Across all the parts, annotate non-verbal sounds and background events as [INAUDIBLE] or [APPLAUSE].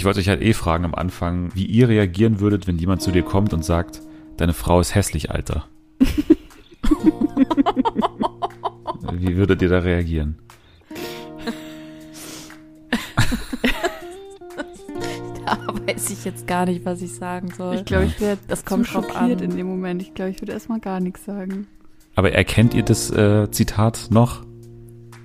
Ich wollte euch halt eh fragen am Anfang, wie ihr reagieren würdet, wenn jemand zu dir kommt und sagt, deine Frau ist hässlich, Alter. [LAUGHS] wie würdet ihr da reagieren? Da weiß ich jetzt gar nicht, was ich sagen soll. Ich glaube, ich wäre Das kommt zu drauf schockiert an. in dem Moment. Ich glaube, ich würde erstmal gar nichts sagen. Aber erkennt ihr das äh, Zitat noch?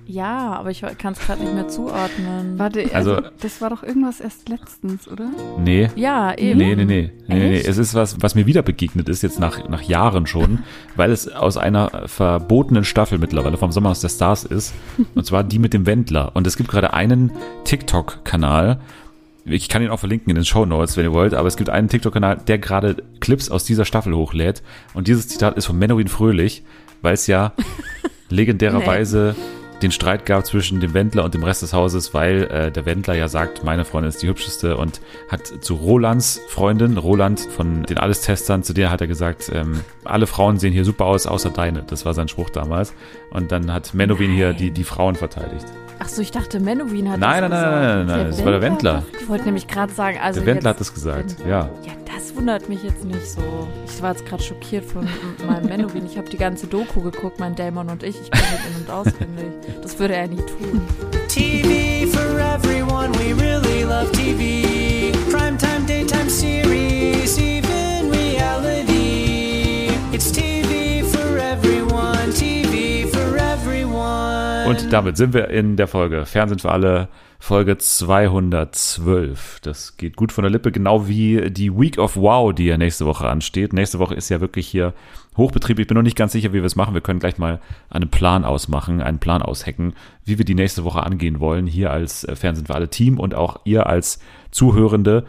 Ja, aber ich kann es gerade nicht mehr zuordnen. Warte, Also- also, das war doch irgendwas erst letztens, oder? Nee. Ja, eben. Nee, nee, nee. nee, nee, nee. Es ist was, was mir wieder begegnet ist, jetzt nach, nach Jahren schon, weil es aus einer verbotenen Staffel mittlerweile vom Sommerhaus der Stars ist. Und zwar die mit dem Wendler. Und es gibt gerade einen TikTok-Kanal. Ich kann ihn auch verlinken in den Show Notes, wenn ihr wollt, aber es gibt einen TikTok-Kanal, der gerade Clips aus dieser Staffel hochlädt. Und dieses Zitat ist von Menowin Fröhlich, weil es ja [LAUGHS] legendärerweise den Streit gab zwischen dem Wendler und dem Rest des Hauses, weil äh, der Wendler ja sagt, meine Freundin ist die hübscheste und hat zu Rolands Freundin, Roland von den Alles-Testern, zu der hat er gesagt, ähm, alle Frauen sehen hier super aus, außer deine. Das war sein Spruch damals. Und dann hat Menowin hier die, die Frauen verteidigt. Ach so, ich dachte, Menowin hat Nein, das nein, nein, gesagt. nein, nein, nein, das war der Wendler. Ich wollte nämlich gerade sagen, also Der Wendler jetzt, hat das gesagt, ja. Ja, das wundert mich jetzt nicht so. Ich war jetzt gerade schockiert von [LAUGHS] meinem Menowin. Ich habe die ganze Doku geguckt, mein Dämon und ich. Ich bin mit in- und auswendig. Das würde er nie tun. TV for everyone, we really love TV. Primetime, daytime series, even reality. Und damit sind wir in der Folge Fernsehen für alle, Folge 212. Das geht gut von der Lippe, genau wie die Week of Wow, die ja nächste Woche ansteht. Nächste Woche ist ja wirklich hier Hochbetrieb. Ich bin noch nicht ganz sicher, wie wir es machen. Wir können gleich mal einen Plan ausmachen, einen Plan aushacken, wie wir die nächste Woche angehen wollen, hier als äh, Fernsehen für alle Team und auch ihr als Zuhörende.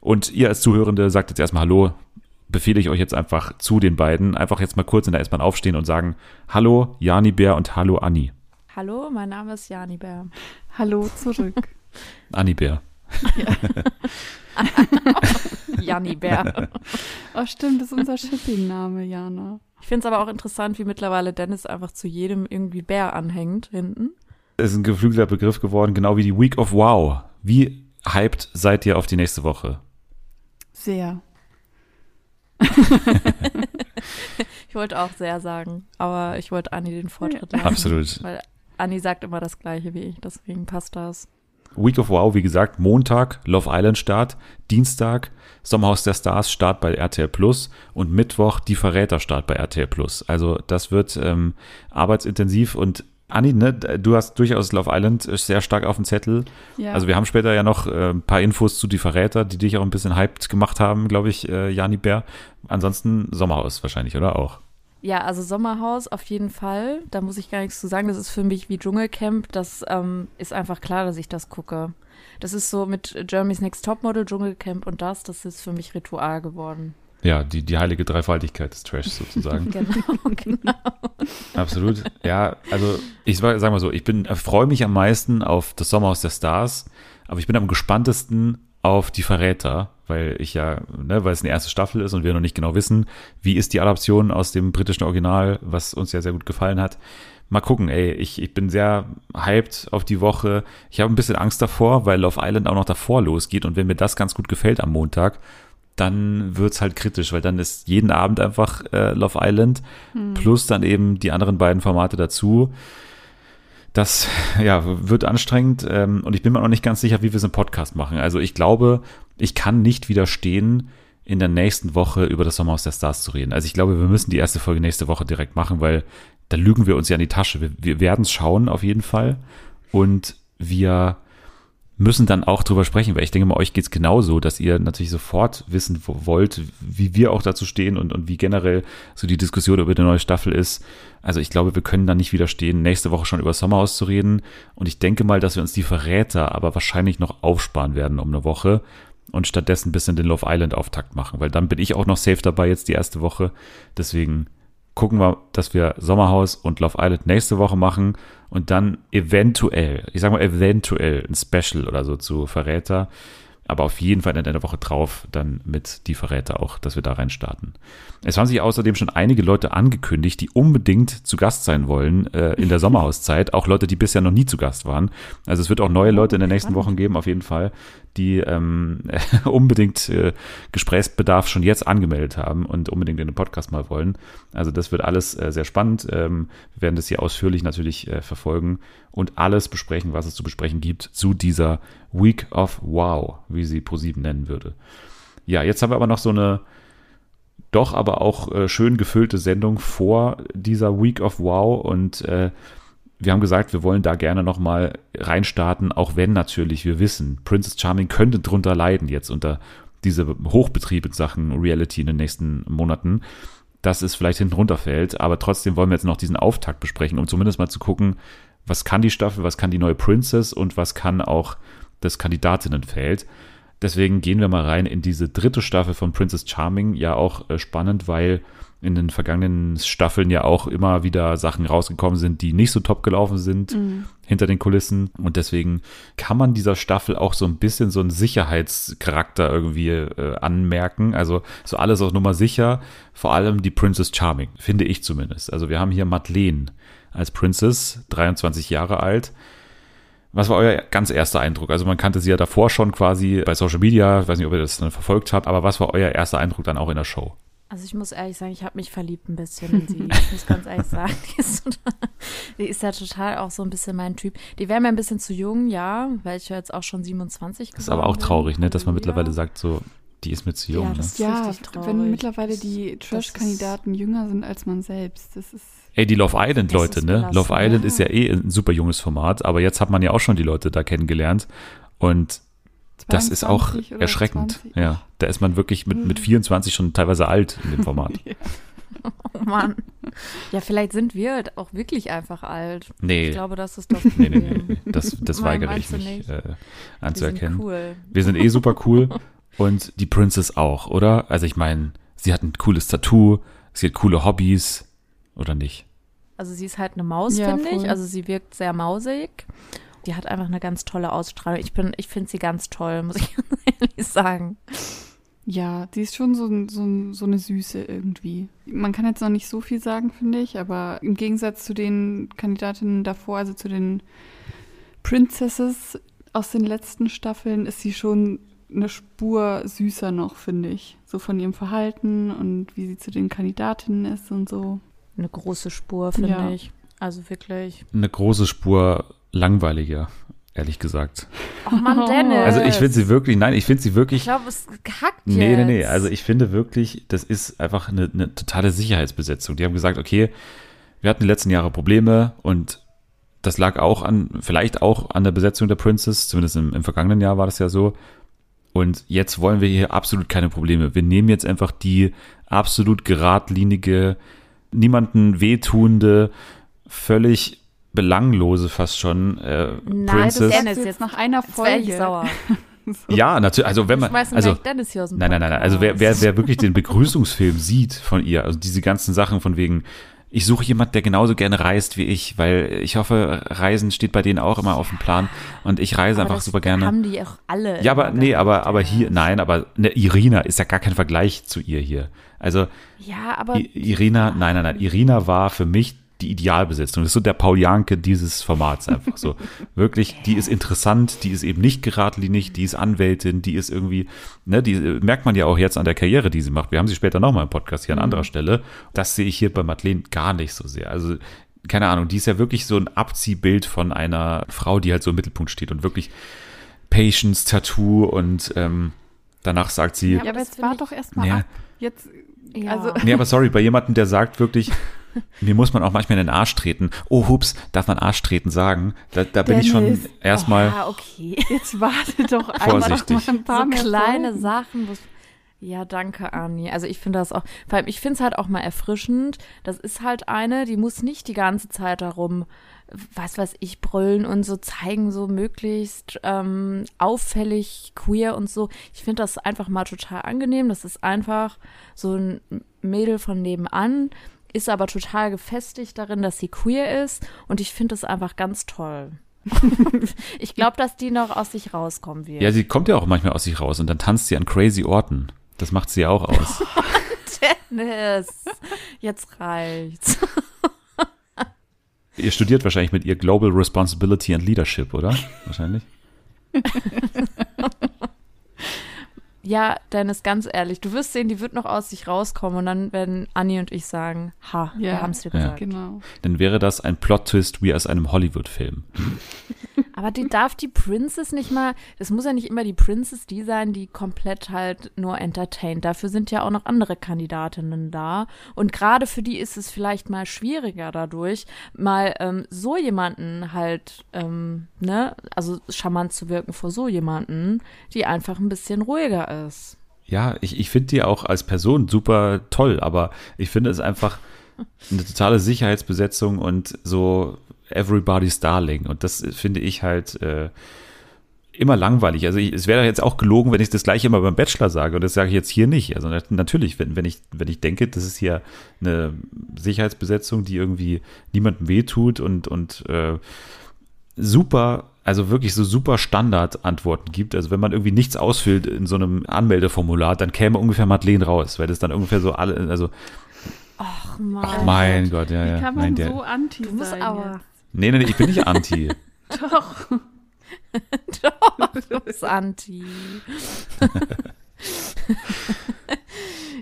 Und ihr als Zuhörende sagt jetzt erstmal Hallo, befehle ich euch jetzt einfach zu den beiden. Einfach jetzt mal kurz in der S-Bahn aufstehen und sagen Hallo Jani Bär und Hallo Anni. Hallo, mein Name ist Jani Bär. Hallo zurück. [LAUGHS] Anni Bär. [LAUGHS] Jani Bär. oh, stimmt, das ist unser Shipping-Name, Jana. Ich finde es aber auch interessant, wie mittlerweile Dennis einfach zu jedem irgendwie Bär anhängt hinten. Das ist ein geflügelter Begriff geworden, genau wie die Week of Wow. Wie hyped seid ihr auf die nächste Woche? Sehr. [LAUGHS] Ich wollte auch sehr sagen, aber ich wollte Anni den Vortritt lassen. Absolut. Weil Anni sagt immer das Gleiche wie ich, deswegen passt das. Week of Wow, wie gesagt, Montag Love Island Start, Dienstag Sommerhaus der Stars Start bei RTL Plus und Mittwoch die Verräter Start bei RTL Plus. Also das wird ähm, arbeitsintensiv und Anni, ne, du hast durchaus Love Island sehr stark auf dem Zettel. Ja. Also wir haben später ja noch äh, ein paar Infos zu die Verräter, die dich auch ein bisschen hyped gemacht haben, glaube ich, äh, Jani Bär. Ansonsten Sommerhaus wahrscheinlich, oder auch? Ja, also Sommerhaus auf jeden Fall. Da muss ich gar nichts zu sagen. Das ist für mich wie Dschungelcamp. Das ähm, ist einfach klar, dass ich das gucke. Das ist so mit Jeremy's Next Topmodel, Dschungelcamp und das, das ist für mich Ritual geworden. Ja, die, die heilige Dreifaltigkeit des Trash sozusagen. [LAUGHS] Genau, genau. Absolut. Ja, also ich sag sag mal so, ich bin freue mich am meisten auf das Sommerhaus der Stars, aber ich bin am gespanntesten auf die Verräter, weil ich ja, ne, weil es eine erste Staffel ist und wir noch nicht genau wissen, wie ist die Adaption aus dem britischen Original, was uns ja sehr gut gefallen hat. Mal gucken, ey, ich, ich bin sehr hyped auf die Woche. Ich habe ein bisschen Angst davor, weil Love Island auch noch davor losgeht und wenn mir das ganz gut gefällt am Montag, dann wird's halt kritisch, weil dann ist jeden Abend einfach äh, Love Island plus dann eben die anderen beiden Formate dazu. Das ja, wird anstrengend ähm, und ich bin mir noch nicht ganz sicher, wie wir es im Podcast machen. Also ich glaube, ich kann nicht widerstehen, in der nächsten Woche über das Sommerhaus der Stars zu reden. Also ich glaube, wir müssen die erste Folge nächste Woche direkt machen, weil da lügen wir uns ja in die Tasche. Wir, wir werden es schauen auf jeden Fall und wir müssen dann auch drüber sprechen, weil ich denke mal, euch geht's genauso, dass ihr natürlich sofort wissen wo- wollt, wie wir auch dazu stehen und, und wie generell so die Diskussion über die neue Staffel ist. Also ich glaube, wir können da nicht widerstehen, nächste Woche schon über Sommerhaus zu reden. Und ich denke mal, dass wir uns die Verräter aber wahrscheinlich noch aufsparen werden um eine Woche und stattdessen ein bisschen den Love Island Auftakt machen, weil dann bin ich auch noch safe dabei jetzt die erste Woche. Deswegen gucken wir, dass wir Sommerhaus und Love Island nächste Woche machen und dann eventuell, ich sag mal eventuell ein Special oder so zu Verräter. Aber auf jeden Fall in der Woche drauf dann mit Die Verräter auch, dass wir da rein starten. Es haben sich außerdem schon einige Leute angekündigt, die unbedingt zu Gast sein wollen äh, in der Sommerhauszeit. Auch Leute, die bisher noch nie zu Gast waren. Also es wird auch neue Leute in den nächsten Wochen geben, auf jeden Fall, die ähm, [LAUGHS] unbedingt äh, Gesprächsbedarf schon jetzt angemeldet haben und unbedingt in den Podcast mal wollen. Also das wird alles äh, sehr spannend. Ähm, wir werden das hier ausführlich natürlich äh, verfolgen und alles besprechen, was es zu besprechen gibt zu dieser Week of Wow, wie sie ProSieben nennen würde. Ja, jetzt haben wir aber noch so eine doch aber auch äh, schön gefüllte Sendung vor dieser Week of Wow und äh, wir haben gesagt, wir wollen da gerne nochmal reinstarten, auch wenn natürlich wir wissen, Princess Charming könnte drunter leiden jetzt unter diese Hochbetrieb in Sachen Reality in den nächsten Monaten, dass es vielleicht hinten runterfällt, aber trotzdem wollen wir jetzt noch diesen Auftakt besprechen, um zumindest mal zu gucken, was kann die Staffel, was kann die neue Princess und was kann auch das Kandidatinnenfeld. Deswegen gehen wir mal rein in diese dritte Staffel von Princess Charming. Ja, auch äh, spannend, weil in den vergangenen Staffeln ja auch immer wieder Sachen rausgekommen sind, die nicht so top gelaufen sind Mhm. hinter den Kulissen. Und deswegen kann man dieser Staffel auch so ein bisschen so einen Sicherheitscharakter irgendwie äh, anmerken. Also so alles auf Nummer sicher. Vor allem die Princess Charming, finde ich zumindest. Also wir haben hier Madeleine als Princess, 23 Jahre alt. Was war euer ganz erster Eindruck? Also man kannte sie ja davor schon quasi bei Social Media, ich weiß nicht, ob ihr das dann verfolgt habt, aber was war euer erster Eindruck dann auch in der Show? Also ich muss ehrlich sagen, ich habe mich verliebt ein bisschen in sie. Ich muss ganz ehrlich sagen, [LAUGHS] die ist, total, die ist ja total auch so ein bisschen mein Typ. Die wäre mir ein bisschen zu jung, ja, weil ich ja jetzt auch schon 27 Das ist aber auch traurig, ne, dass man Ja. mittlerweile sagt, so, die ist mir zu jung. Ja, ne? das- Ja, richtig traurig. wenn mittlerweile die Das Trash-Kandidaten jünger sind als man selbst. Das ist. Ey, die Love Island Leute, ist ne? Love Island Ja. ist ja eh ein super junges Format, aber jetzt hat man ja auch schon die Leute da kennengelernt und das ist auch 22 oder erschreckend. 20. Ja, da ist man wirklich mit, mit 24 schon teilweise alt in dem Format. [LAUGHS] Oh Mann. Ja, vielleicht sind wir halt auch wirklich einfach alt. Nee. Ich glaube, das ist das Nee, Problem. nee, nee, nee. Das, das Nein, weigere ich mich äh, Wir anzuerkennen. sind cool. Wir sind eh super cool [LAUGHS] und die Princess auch, oder? Also ich meine, sie hat ein cooles Tattoo, sie hat coole Hobbys, oder nicht? Also sie ist halt eine Maus, Ja, finde ich. Also sie wirkt sehr mausig. Die hat einfach eine ganz tolle Ausstrahlung. Ich bin, ich finde sie ganz toll, muss ich ganz [LAUGHS] ehrlich sagen. Ja, die ist schon so, so, so eine Süße irgendwie. Man kann jetzt noch nicht so viel sagen, finde ich, aber im Gegensatz zu den Kandidatinnen davor, also zu den Princesses aus den letzten Staffeln, ist sie schon eine Spur süßer noch, finde ich. So von ihrem Verhalten und wie sie zu den Kandidatinnen ist und so. Eine große Spur, finde Ja. ich. Also wirklich. Eine große Spur langweiliger, ehrlich gesagt. Oh Mann, Dennis. Also ich finde sie wirklich, nein, ich finde sie Ich wirklich glaube, es kackt jetzt. Nee, nee, nee. Also ich finde wirklich, das ist einfach eine, eine totale Sicherheitsbesetzung. Die haben gesagt, okay, wir hatten die letzten Jahre Probleme und das lag auch an, vielleicht auch an der Besetzung der Princess, zumindest im, im vergangenen Jahr war das ja so. Und jetzt wollen wir hier absolut keine Probleme. Wir nehmen jetzt einfach die absolut geradlinige, niemanden wehtuende, völlig belanglose fast schon äh, Nein, Princess. das Sagst Dennis, du jetzt- nach einer Folge. sauer. [LAUGHS] ja, natürlich. Also wenn man, also Dennis hier aus dem Nein, nein, nein, nein. Also wer, wer, wer wirklich den Begrüßungsfilm sieht von ihr, also diese ganzen Sachen von wegen, ich suche jemand, der genauso gerne reist wie ich, weil ich hoffe, Reisen steht bei denen auch immer auf dem Plan und ich reise Aber einfach super gerne. haben die auch alle. Ja, aber nee, aber aber hier, nein, aber ne, Irina ist ja gar kein Vergleich zu ihr hier. Also Ja, aber I Irina, nein, nein, nein, Irina war für mich die Idealbesetzung. Das ist so der Paul Janke dieses Formats einfach so. [LAUGHS] Wirklich, die ist interessant, die ist eben nicht geradlinig, die ist Anwältin, die ist irgendwie, ne, die äh, merkt man ja auch jetzt an der Karriere, die sie macht. Wir haben sie später nochmal im Podcast hier an anderer Stelle. Das sehe ich hier bei Madeleine gar nicht so sehr. Also, keine Ahnung, die ist ja wirklich so ein Abziehbild von einer Frau, die halt so im Mittelpunkt steht und wirklich Patience, Tattoo und ähm, danach sagt sie, Ja, aber das jetzt war doch erstmal Ja. ab. Jetzt, Ja. also, Nee, aber sorry, bei jemandem, der sagt wirklich, [LAUGHS] [LAUGHS] mir muss man auch manchmal in den Arsch treten. Oh, hups, darf man Arsch treten sagen? Da, da bin ich schon erstmal. Ja, okay. jetzt warte doch einmal noch mal ein paar so kleine Folgen. Sachen. Ja, danke, Anni. Also ich finde das auch, vor allem ich finde es halt auch mal erfrischend. Das ist halt eine, die muss nicht die ganze Zeit darum, was weiß ich, brüllen und so zeigen, so möglichst ähm, auffällig, queer und so. Ich finde das einfach mal total angenehm. Das ist einfach so ein Mädel von nebenan, ist aber total gefestigt darin, dass sie queer ist. Und ich finde das einfach ganz toll. [LAUGHS] Ich glaube, dass die noch aus sich rauskommen wird. Ja, sie kommt ja auch manchmal aus sich raus und dann tanzt sie an crazy Orten. Das macht sie ja auch aus. [LAUGHS] Dennis, jetzt reicht's. Ihr studiert wahrscheinlich mit ihr Global Responsibility and Leadership, oder? Wahrscheinlich. [LAUGHS] Ja, Dennis, ganz ehrlich, du wirst sehen, die wird noch aus sich rauskommen und dann werden Anni und ich sagen, ha, Ja. wir haben es dir Ja. gesagt. Genau. Dann wäre das ein Plot-Twist wie aus einem Hollywood-Film. [LAUGHS] Aber die darf die Princess nicht mal, es muss ja nicht immer die Princess die sein, die komplett halt nur entertaint. Dafür sind ja auch noch andere Kandidatinnen da. Und gerade für die ist es vielleicht mal schwieriger dadurch, mal ähm, so jemanden halt, ähm, ne, also charmant zu wirken vor so jemanden, die einfach ein bisschen ruhiger ist. Ja, ich, ich finde die auch als Person super toll, aber ich finde es einfach eine totale Sicherheitsbesetzung und so everybody's darling. Und das finde ich halt äh, immer langweilig. Also ich, es wäre jetzt auch gelogen, wenn ich das gleiche immer beim Bachelor sage. Und das sage ich jetzt hier nicht. Also nat- natürlich, wenn, wenn, ich, wenn ich denke, das ist hier eine Sicherheitsbesetzung, die irgendwie niemandem wehtut und, und äh, super, also wirklich so super Standardantworten gibt. Also wenn man irgendwie nichts ausfüllt in so einem Anmeldeformular, dann käme ungefähr Madeleine raus, weil das dann ungefähr so alle, also Ach man. ach mein Gott, ja, Wie ja. kann Nein, man der, so anti Du musst sein? aber. nee, nee, nee, ich bin nicht anti. [LAUGHS] Doch. Doch, du bist Anti.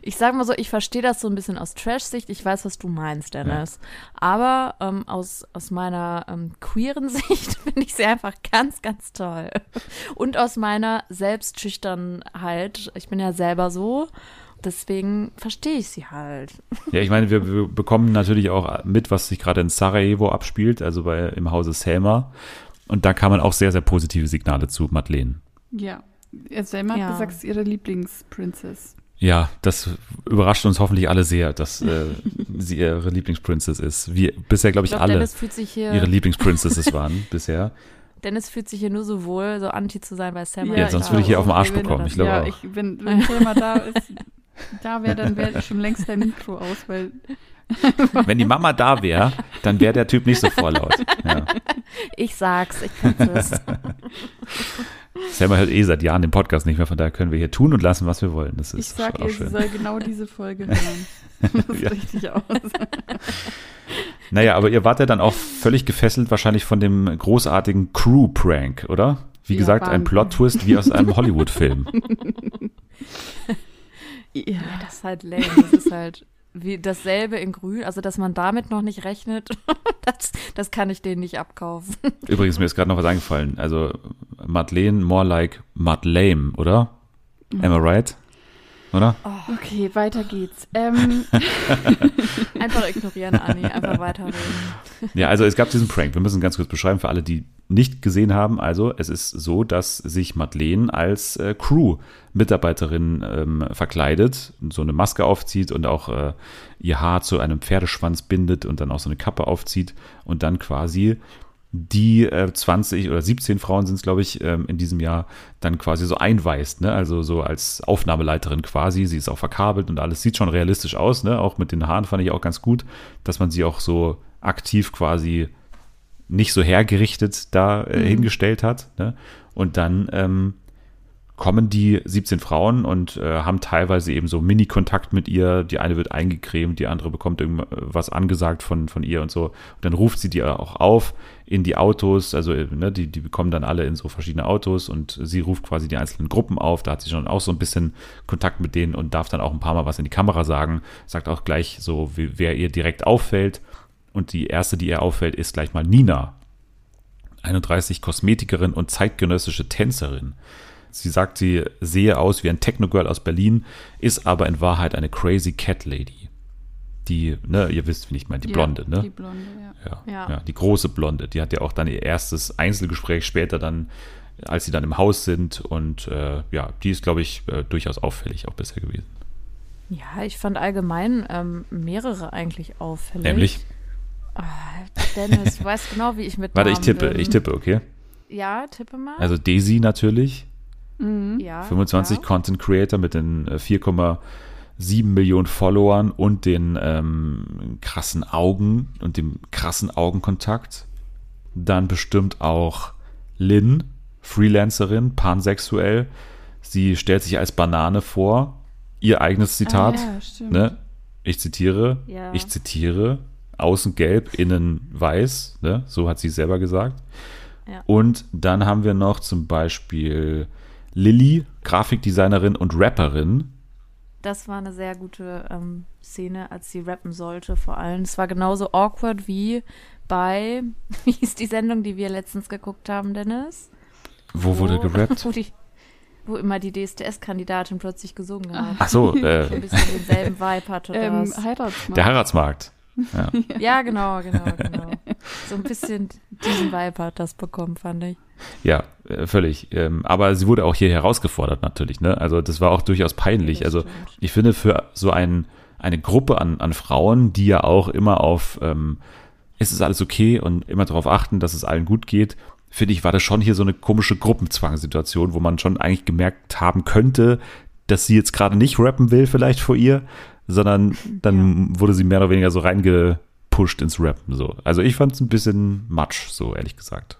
ich sag mal so, ich verstehe das so ein bisschen aus Trash-Sicht. Ich weiß, was du meinst, Dennis. Aber ähm, aus, aus meiner ähm, queeren [LAUGHS] Sicht finde ich sie einfach ganz, ganz toll. Und aus meiner Selbstschüchternheit. Ich bin ja selber so. Deswegen verstehe ich sie halt. [LAUGHS] Ja, ich meine, wir, wir bekommen natürlich auch mit, was sich gerade in Sarajevo abspielt, also bei, im Hause Selma. Und da kamen auch sehr, sehr positive Signale zu Madeleine. Ja. Ja, Selma Ja. hat gesagt, es ist ihre Lieblingsprincess. Ja, das überrascht uns hoffentlich alle sehr, dass äh, [LAUGHS] sie ihre Lieblingsprincess ist. Wie bisher, glaube ich, Ich glaube, alle Dennis fühlt sich hier. ihre Lieblingsprincesses [LAUGHS] waren bisher. Dennis fühlt sich hier nur so wohl, so anti zu sein bei Sam. Ja, sonst würde ich hier auf den Arsch bekommen, ich glaube ja, auch. Ich, wenn, wenn Selma da ist, da wäre, dann wäre schon längst dein Mikro aus, weil [LAUGHS] Wenn die Mama da wäre, dann wäre der Typ nicht so vorlaut. Ja. Ich sag's, ich kann's wissen. Selma hört eh seit Jahren den Podcast nicht mehr, von daher können wir hier tun und lassen, was wir wollen. Das ich ist sag auch ihr, sie soll genau diese Folge hören. Das [LAUGHS] ist Ja. richtig aus. [LAUGHS] Naja, aber ihr wart ja dann auch völlig gefesselt wahrscheinlich von dem großartigen Crew-Prank, oder? Wie Ja, gesagt, ein Plot-Twist wie aus einem Hollywood-Film. Ja. Ja, das ist halt lame. Das ist halt wie dasselbe in grün. Also, dass man damit noch nicht rechnet, [LAUGHS] das, das kann ich denen nicht abkaufen. Übrigens, mir ist gerade noch was eingefallen. Also, Madeleine, more like Madlame, oder? Am I right? Oder? Okay, weiter geht's. Ähm, [LAUGHS] Einfach ignorieren, Anni. Einfach weiterreden. Ja, also es gab diesen Prank. Wir müssen ganz kurz beschreiben für alle, die nicht gesehen haben. Also es ist so, dass sich Madeleine als äh, Crew-Mitarbeiterin ähm, verkleidet, so eine Maske aufzieht und auch äh, ihr Haar zu einem Pferdeschwanz bindet und dann auch so eine Kappe aufzieht und dann quasi die äh, 20 oder 17 Frauen sind es, glaube ich, ähm, in diesem Jahr dann quasi so einweist, ne? Also so als Aufnahmeleiterin quasi. Sie ist auch verkabelt und alles sieht schon realistisch aus, ne? Auch mit den Haaren fand ich auch ganz gut, dass man sie auch so aktiv quasi nicht so hergerichtet da äh, hingestellt hat. Ne? Und dann ähm, kommen die 17 Frauen und äh, haben teilweise eben so Mini-Kontakt mit ihr. Die eine wird eingecremt, die andere bekommt irgendwas angesagt von, von ihr und so. Und dann ruft sie die auch auf in die Autos. Also äh, ne, die, die bekommen dann alle in so verschiedene Autos und sie ruft quasi die einzelnen Gruppen auf. Da hat sie schon auch so ein bisschen Kontakt mit denen und darf dann auch ein paar Mal was in die Kamera sagen. Sagt auch gleich so, wie, wer ihr direkt auffällt. Und die erste, die ihr auffällt, ist gleich mal Nina. 31 Kosmetikerin und zeitgenössische Tänzerin. Sie sagt, sie sehe aus wie ein Techno-Girl aus Berlin, ist aber in Wahrheit eine crazy Cat Lady. Die, ne, ihr wisst, wie ich meine, die ja, Blonde, ne? Die Blonde, ja. Ja, ja. Ja. die große Blonde. Die hat ja auch dann ihr erstes Einzelgespräch später dann, als sie dann im Haus sind. Und äh, ja, die ist, glaube ich, äh, durchaus auffällig auch bisher gewesen. Ja, ich fand allgemein ähm, mehrere eigentlich auffällig. Nämlich, Ah, Dennis, du weißt genau, wie ich mit warte, ich tippe, bin. ich tippe, okay? Ja, tippe mal. Also Daisy natürlich, Mhm. ja, 25 ja. Content Creator mit den äh, 4,7 Millionen Followern und den ähm, krassen Augen und dem krassen Augenkontakt. Dann bestimmt auch Lynn, Freelancerin, pansexuell. Sie stellt sich als Banane vor. Ihr eigenes Zitat. Ah, ja, stimmt. ne? Ich zitiere, Ja. ich zitiere, außen gelb, innen weiß, ne? so hat sie selber gesagt. Ja. Und dann haben wir noch zum Beispiel Lilly, Grafikdesignerin und Rapperin. Das war eine sehr gute ähm, Szene, als sie rappen sollte, vor allem. Es war genauso awkward wie bei, [LAUGHS] wie hieß die Sendung, die wir letztens geguckt haben, Dennis? Wo wurde gerappt? [LAUGHS] Wo, die, wo immer die DSDS-Kandidatin plötzlich gesungen hat. Ach so, So äh, ein bisschen denselben Vibe hatte Ähm, das. Heiratsmarkt. der Heiratsmarkt. Ja. [LAUGHS] Ja, genau, genau, genau. So ein bisschen diesen Vibe hat das bekommen, fand ich. Ja, äh, völlig. Ähm, aber sie wurde auch hier herausgefordert natürlich. Ne? Also das war auch durchaus peinlich. Also ich finde für so ein, eine Gruppe an, an Frauen, die ja auch immer auf, ähm, ist es alles okay und immer darauf achten, dass es allen gut geht, finde ich, war das schon hier so eine komische Gruppenzwangssituation, wo man schon eigentlich gemerkt haben könnte, dass sie jetzt gerade nicht rappen will vielleicht vor ihr, sondern dann wurde sie mehr oder weniger so reingepusht ins Rappen. So. Also ich fand es ein bisschen matsch, so ehrlich gesagt.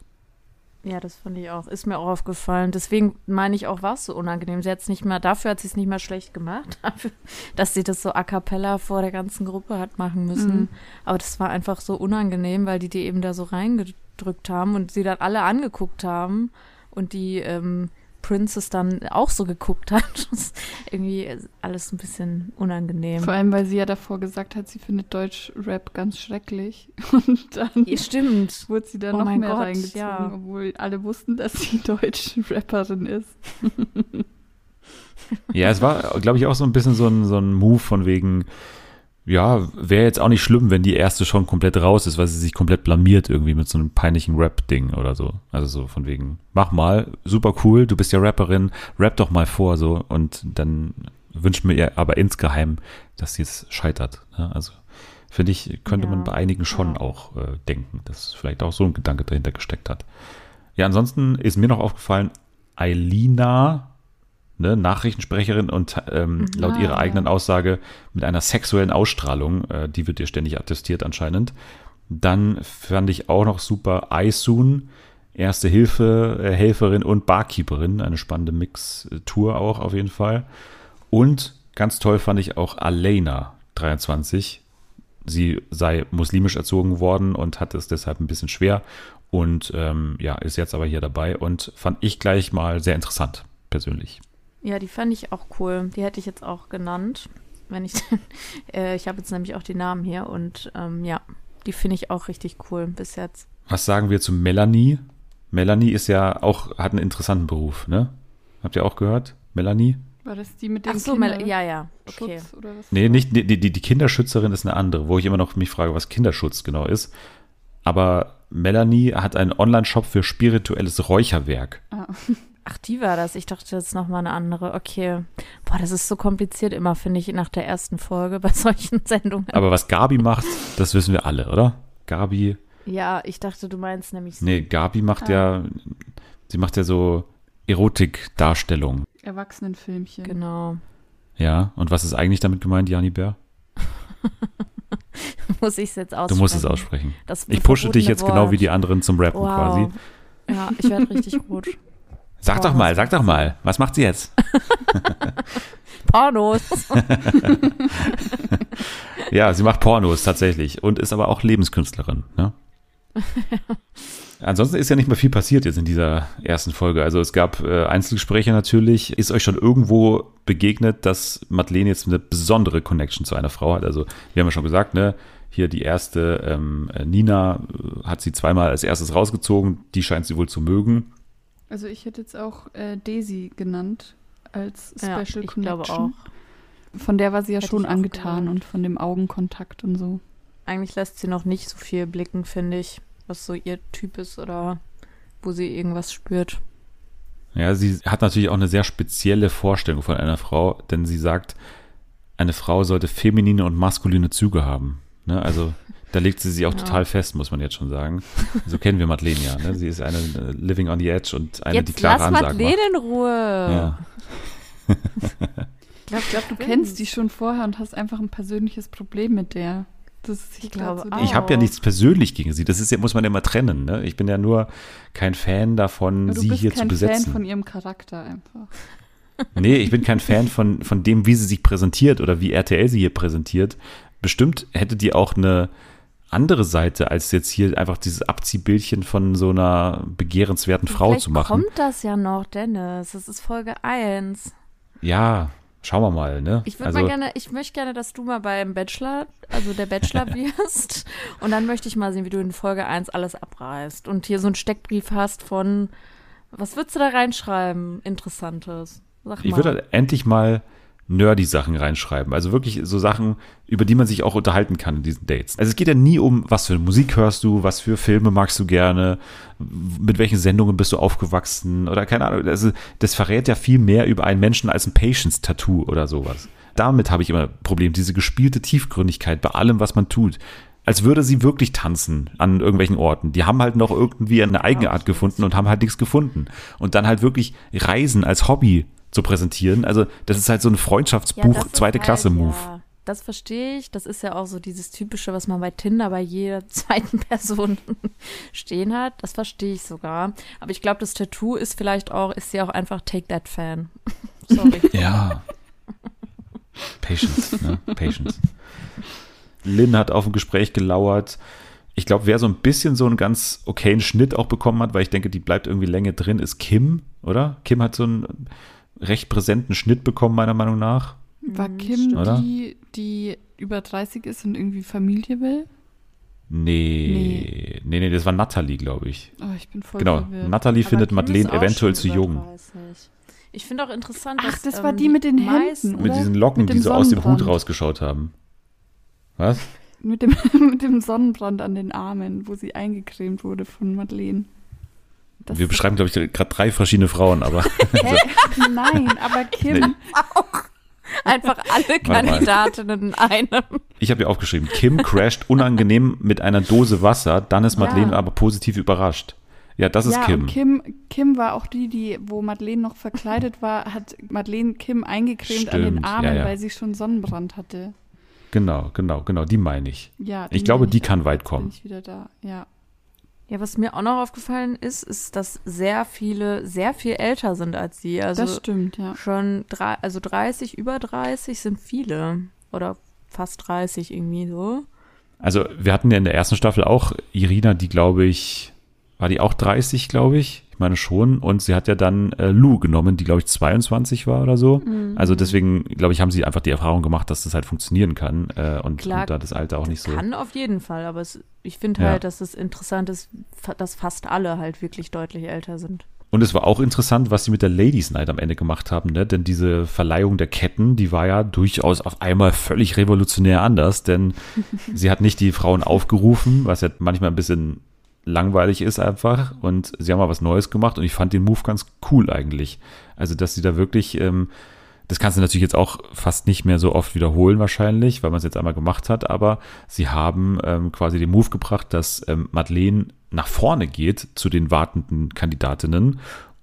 Ja, das fand ich auch. Ist mir auch aufgefallen. Deswegen meine ich auch, war es so unangenehm. Sie hat es nicht mal, dafür hat sie es nicht mal schlecht gemacht, [LAUGHS] dafür, dass sie das so a cappella vor der ganzen Gruppe hat machen müssen. Mhm. Aber das war einfach so unangenehm, weil die die eben da so reingedrückt haben und sie dann alle angeguckt haben und die ähm, Princess dann auch so geguckt hat. [LAUGHS] Das ist irgendwie alles ein bisschen unangenehm. Vor allem, weil sie ja davor gesagt hat, sie findet Deutsch-Rap ganz schrecklich. [LAUGHS] Und dann Ja, stimmt. wurde sie da Oh noch mehr Gott, reingezogen, ja. obwohl alle wussten, dass sie [LAUGHS] Deutsch-Rapperin ist. Ja, es war, glaube ich, auch so ein bisschen so ein, so ein Move von wegen, ja, wäre jetzt auch nicht schlimm, wenn die erste schon komplett raus ist, weil sie sich komplett blamiert irgendwie mit so einem peinlichen Rap-Ding oder so. Also so von wegen, mach mal, super cool, du bist ja Rapperin, rap doch mal vor so und dann wünscht mir ihr aber insgeheim, dass sie es scheitert. Ne? Also finde ich, könnte Ja, man bei einigen schon ja. auch äh, denken, dass vielleicht auch so ein Gedanke dahinter gesteckt hat. Ja, ansonsten ist mir noch aufgefallen, Eilina, ne, Nachrichtensprecherin und ähm, laut Ah, ihrer ja. eigenen Aussage mit einer sexuellen Ausstrahlung, äh, die wird ihr ständig attestiert anscheinend. Dann fand ich auch noch super Aisun, Erste Hilfe, äh, Helferin und Barkeeperin, eine spannende Mix-Tour auch auf jeden Fall. Und ganz toll fand ich auch Alena, 23. Sie sei muslimisch erzogen worden und hat es deshalb ein bisschen schwer und ähm, ja, ist jetzt aber hier dabei und fand ich gleich mal sehr interessant, persönlich. Ja, die fand ich auch cool. Die hätte ich jetzt auch genannt, wenn ich. [LAUGHS] äh, ich habe jetzt nämlich auch die Namen hier und ähm, ja, die finde ich auch richtig cool bis jetzt. Was sagen wir zu Melanie? Melanie ist ja auch, hat einen interessanten Beruf, ne? Habt ihr auch gehört? Melanie? War das die mit dem Ach so, Mel ja, ja, okay. Schutz oder was? Nee, nicht, die, die, die Kinderschützerin ist eine andere, wo ich immer noch mich frage, was Kinderschutz genau ist. Aber Melanie hat einen Online-Shop für spirituelles Räucherwerk. Ah. [LAUGHS] Ach, die war das. Ich dachte jetzt noch mal eine andere. Okay. Boah, das ist so kompliziert immer, finde ich, nach der ersten Folge bei [LAUGHS] solchen Sendungen. Aber was Gabi macht, das wissen wir alle, oder? Gabi, ja, ich dachte, du meinst nämlich so. nee, Gabi macht ja, sie macht ja so Erotikdarstellung. Erwachsenenfilmchen. Genau. Ja, und was ist eigentlich damit gemeint, Jani Bär? [LAUGHS] Muss ich es jetzt Du aussprechen? musst es aussprechen. Das Ich pushe dich jetzt genau wie die Wort. anderen zum Rappen Wow. quasi. Ja, ich werde richtig gut. [LAUGHS] Sag doch mal, sag doch mal, was macht sie jetzt? [LAUGHS] Pornos. [LAUGHS] Ja, sie macht Pornos tatsächlich und ist aber auch Lebenskünstlerin. Ne? [LAUGHS] Ansonsten ist ja nicht mehr viel passiert jetzt in dieser ersten Folge. Also es gab äh, Einzelgespräche natürlich. Ist euch schon irgendwo begegnet, dass Madeleine jetzt eine besondere Connection zu einer Frau hat? Also wir haben ja schon gesagt, ne, hier die erste ähm, äh, Nina äh, hat sie zweimal als erstes rausgezogen. Die scheint sie wohl zu mögen. Also ich hätte jetzt auch äh, Daisy genannt als Ja, Special ich Connection. glaube auch. Von der war sie ja Hätte schon angetan und von dem Augenkontakt und so. Eigentlich lässt sie noch nicht so viel blicken, finde ich, was so ihr Typ ist oder wo sie irgendwas spürt. Ja, sie hat natürlich auch eine sehr spezielle Vorstellung von einer Frau, denn sie sagt, eine Frau sollte feminine und maskuline Züge haben. Ne? Also da legt sie sich auch Ja. total fest, muss man jetzt schon sagen. So kennen wir Madeleine ja. Ne? Sie ist eine äh, Living on the Edge und eine, die Jetzt klare lass Ansagen Madeleine macht. in Ruhe. Ja. Ich glaube, glaub, du kennst die schon vorher und hast einfach ein persönliches Problem mit der. es sich Ich glaube so Ich habe ja nichts persönlich gegen sie. Das ist ja, muss man ja immer trennen. Ne? Ich bin ja nur kein Fan davon, du sie bist hier zu kein Fan besetzen. von ihrem Charakter einfach. Nee, ich bin kein Fan von, von dem, wie sie sich präsentiert oder wie RTL sie hier präsentiert. Bestimmt hätte die auch eine andere Seite, als jetzt hier einfach dieses Abziehbildchen von so einer begehrenswerten Frau Vielleicht zu machen. kommt das ja noch, Dennis. Das ist Folge 1. Ja, schauen wir mal, ne? Ich würde also, mal gerne, ich möchte gerne, dass du mal beim Bachelor, also der Bachelor [LAUGHS] wirst. Und dann möchte ich mal sehen, wie du in Folge 1 alles abreißt. Und hier so einen Steckbrief hast von, was würdest du da reinschreiben? Interessantes. Sag ich mal. würde endlich mal nerdy Sachen reinschreiben. Also wirklich so Sachen, über die man sich auch unterhalten kann in diesen Dates. Also es geht ja nie um, was für Musik hörst du, was für Filme magst du gerne, mit welchen Sendungen bist du aufgewachsen oder keine Ahnung. Also das verrät ja viel mehr über einen Menschen als ein Patience-Tattoo oder sowas. Damit habe ich immer ein Problem, diese gespielte Tiefgründigkeit bei allem, was man tut. Als würde sie wirklich tanzen an irgendwelchen Orten. Die haben halt noch irgendwie eine Eigenart gefunden und haben halt nichts gefunden. Und dann halt wirklich Reisen als Hobby zu präsentieren. Also das ist halt so ein Ja, Freundschaftsbuch, ist zweite halt, Klasse Move. Ja, das verstehe ich. Das ist ja auch so dieses typische, was man bei Tinder bei jeder [LAUGHS] zweiten Person [LAUGHS] stehen hat. Das verstehe ich sogar. Aber ich glaube, das Tattoo ist vielleicht auch, ist sie auch einfach Take That Fan. [LAUGHS] Sorry. Ja. Patience, ne? Patience. Lynn hat auf ein Gespräch gelauert. Ich glaube, wer so ein bisschen so einen ganz okayen Schnitt auch bekommen hat, weil ich denke, die bleibt irgendwie länger drin, ist Kim, oder? Kim hat so einen recht präsenten Schnitt bekommen, meiner Meinung nach. War Mhm, Kim. Oder? die, die über 30 ist und irgendwie Familie will? Nee, nee, nee, das war Natalie, glaube ich. Oh, ich bin voll Genau, verwirrt. Natalie Aber findet Kim Madeleine eventuell zu jung. 30. Ich finde auch interessant, Ach, dass das war ähm, die mit den Händen, Mit diesen Locken, Mit die so aus dem Hut rausgeschaut haben. Was? Mit dem, [LAUGHS] mit dem Sonnenbrand an den Armen, wo sie eingecremt wurde von Madeleine. Das Wir beschreiben, glaube ich, gerade drei verschiedene Frauen, aber [LAUGHS] Hä? [LAUGHS] Nein, aber Kim. Nee. Einfach alle. Kandidatinnen in einem. Ich habe ja aufgeschrieben, Kim crasht unangenehm mit einer Dose Wasser, dann ist Madeleine Ja. aber positiv überrascht. Ja, das ist ja, Kim. und Kim, Kim war auch die, die, wo Madeleine noch verkleidet war, hat Madeleine Kim eingecremt an den Stimmt, Armen, ja, ja. weil sie schon Sonnenbrand hatte. Genau, genau, genau, die meine ich. Ja, Ich glaube, die auch. kann weit kommen. Bin ich wieder da, ja. Ja, was mir auch noch aufgefallen ist, ist, dass sehr viele sehr viel älter sind als sie. Also das stimmt, ja. schon drei, also 30, über 30 sind viele. Oder fast 30 irgendwie so. Also, wir hatten ja in der ersten Staffel auch Irina, die, glaube ich, war die auch 30, glaube ich? Ich meine schon. Und sie hat ja dann äh, Lou genommen, die, glaube ich, 22 war oder so. Mhm. Also deswegen, glaube ich, haben sie einfach die Erfahrung gemacht, dass das halt funktionieren kann. Äh, und, Klar, und da das Alter auch nicht so. Kann auf jeden Fall, aber es, ich finde Ja. halt, dass es interessant ist, dass fast alle halt wirklich deutlich älter sind. Und es war auch interessant, was sie mit der Ladies Night am Ende gemacht haben, ne? Denn diese Verleihung der Ketten, die war ja durchaus auf einmal völlig revolutionär anders, denn [LAUGHS] sie hat nicht die Frauen aufgerufen, was ja manchmal ein bisschen langweilig ist einfach. Und sie haben mal was Neues gemacht und ich fand den Move ganz cool eigentlich. Also, dass sie da wirklich, ähm, das kannst du natürlich jetzt auch fast nicht mehr so oft wiederholen wahrscheinlich, weil man es jetzt einmal gemacht hat, aber sie haben ähm, quasi den Move gebracht, dass ähm, Madeleine nach vorne geht zu den wartenden Kandidatinnen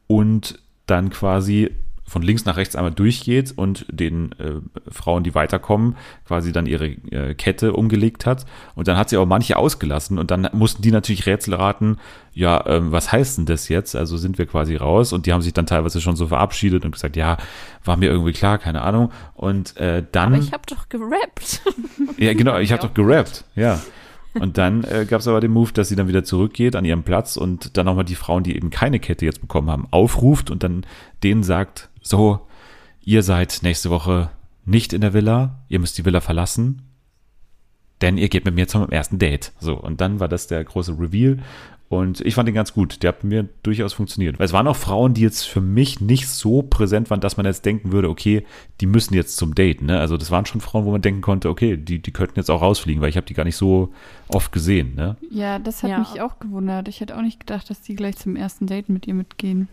und dann quasi von links nach rechts einmal durchgeht und den äh, Frauen, die weiterkommen, quasi dann ihre äh, Kette umgelegt hat. Und dann hat sie auch manche ausgelassen und dann mussten die natürlich Rätsel raten, ja, ähm, was heißt denn das jetzt? Also sind wir quasi raus und die haben sich dann teilweise schon so verabschiedet und gesagt, ja, war mir irgendwie klar, keine Ahnung. Und äh, dann. Aber ich habe doch gerappt. [LAUGHS] Ja, genau, ich habe doch gerappt, ja. Und dann äh, gab es aber den Move, dass sie dann wieder zurückgeht an ihren Platz und dann nochmal die Frauen, die eben keine Kette jetzt bekommen haben, aufruft und dann denen sagt, so, ihr seid nächste Woche nicht in der Villa, ihr müsst die Villa verlassen, denn ihr geht mit mir zum ersten Date. So, und dann war das der große Reveal und ich fand den ganz gut. Der hat bei mir durchaus funktioniert. Weil es waren auch Frauen, die jetzt für mich nicht so präsent waren, dass man jetzt denken würde, okay, die müssen jetzt zum Date. Ne? Also das waren schon Frauen, wo man denken konnte, okay, die, die könnten jetzt auch rausfliegen, weil ich habe die gar nicht so oft gesehen. Ne? Ja, das hat Ja. mich auch gewundert. Ich hätte auch nicht gedacht, dass die gleich zum ersten Date mit ihr mitgehen.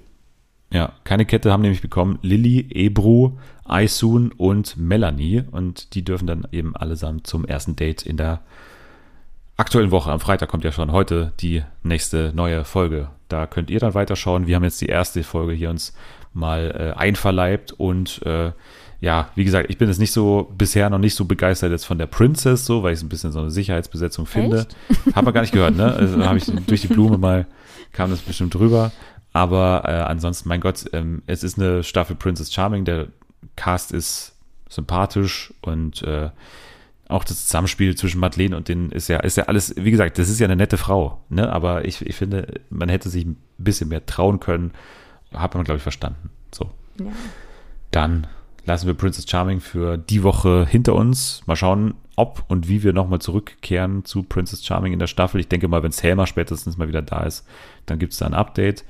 Ja, keine Kette haben nämlich bekommen Lilly, Ebru, Aisun und Melanie. Und die dürfen dann eben allesamt zum ersten Date in der aktuellen Woche. Am Freitag kommt ja schon heute die nächste neue Folge. Da könnt ihr dann weiterschauen. Wir haben jetzt die erste Folge hier uns mal äh, einverleibt und äh, ja, wie gesagt, ich bin jetzt nicht so, bisher noch nicht so begeistert jetzt von der Princess, so, weil ich es ein bisschen so eine Sicherheitsbesetzung finde. Hat man gar nicht gehört, ne? Also habe ich durch die Blume mal, kam das bestimmt drüber. Aber äh, ansonsten, mein Gott, ähm, es ist eine Staffel Princess Charming, der Cast ist sympathisch und äh, auch das Zusammenspiel zwischen Madeleine und den ist ja, ist ja alles, wie gesagt, das ist ja eine nette Frau, ne? Aber ich, ich finde, man hätte sich ein bisschen mehr trauen können. Hat man, glaube ich, verstanden. So. Ja. Dann lassen wir Princess Charming für die Woche hinter uns. Mal schauen, ob und wie wir nochmal zurückkehren zu Princess Charming in der Staffel. Ich denke mal, wenn Selma spätestens mal wieder da ist, dann gibt es da ein Update.